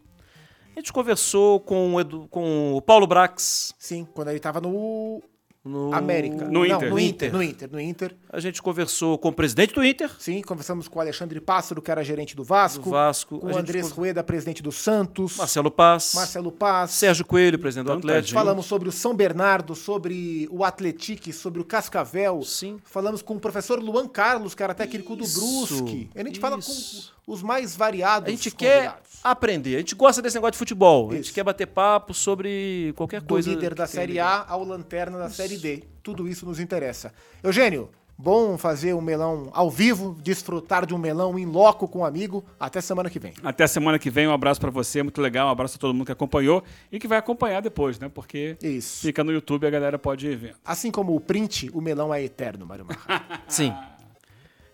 A gente conversou com o, Edu- com o Paulo Brax. Sim, quando ele tava no No América. No Não, Inter. no Inter. No Inter, no Inter. A gente conversou com o presidente do Inter. Sim, conversamos com o Alexandre Pássaro, que era gerente do Vasco. Do Vasco. Com o Andrés con- Rueda, presidente do Santos. Marcelo Paz. Marcelo Paz. Sérgio Coelho, presidente do Atlético. Falamos sobre o São Bernardo, sobre o Atletique, sobre o Cascavel. Sim. Falamos com o professor Luan Carlos, que era técnico do Isso, Brusque. A gente fala isso. com os mais variados A gente quer aprender. A gente gosta desse negócio de futebol. A gente Isso. quer bater papo sobre qualquer Do coisa. líder da Série. A ao lanterna da Série D. Tudo isso nos interessa. Eugênio, bom fazer um melão ao vivo, desfrutar de um melão em loco com um amigo. Até semana que vem. Até a semana que vem, um abraço pra você, muito legal, um abraço a todo mundo que acompanhou e que vai acompanhar depois, né? Porque Isso. fica no YouTube e a galera pode ir vendo. Assim como o print, o melão é eterno, Mário Marra. Sim.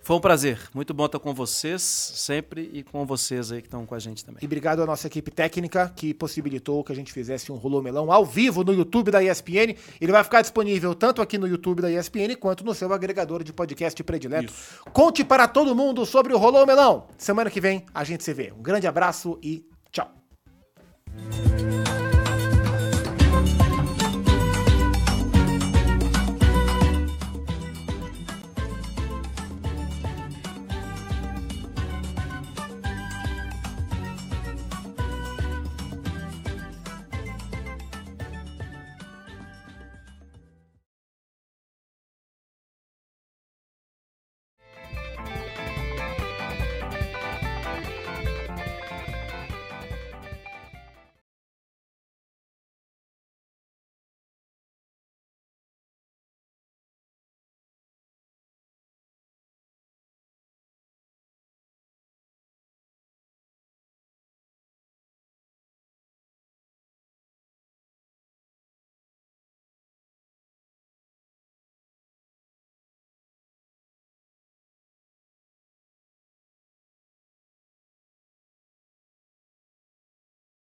Foi um prazer. Muito bom estar com vocês sempre e com vocês aí que estão com a gente também. E obrigado à nossa equipe técnica que possibilitou que a gente fizesse um Rolô Melão ao vivo no YouTube da ESPN. Ele vai ficar disponível tanto aqui no YouTube da ESPN quanto no seu agregador de podcast predileto. Conte para todo mundo sobre o Rolô Melão. Semana que vem a gente se vê. Um grande abraço e tchau.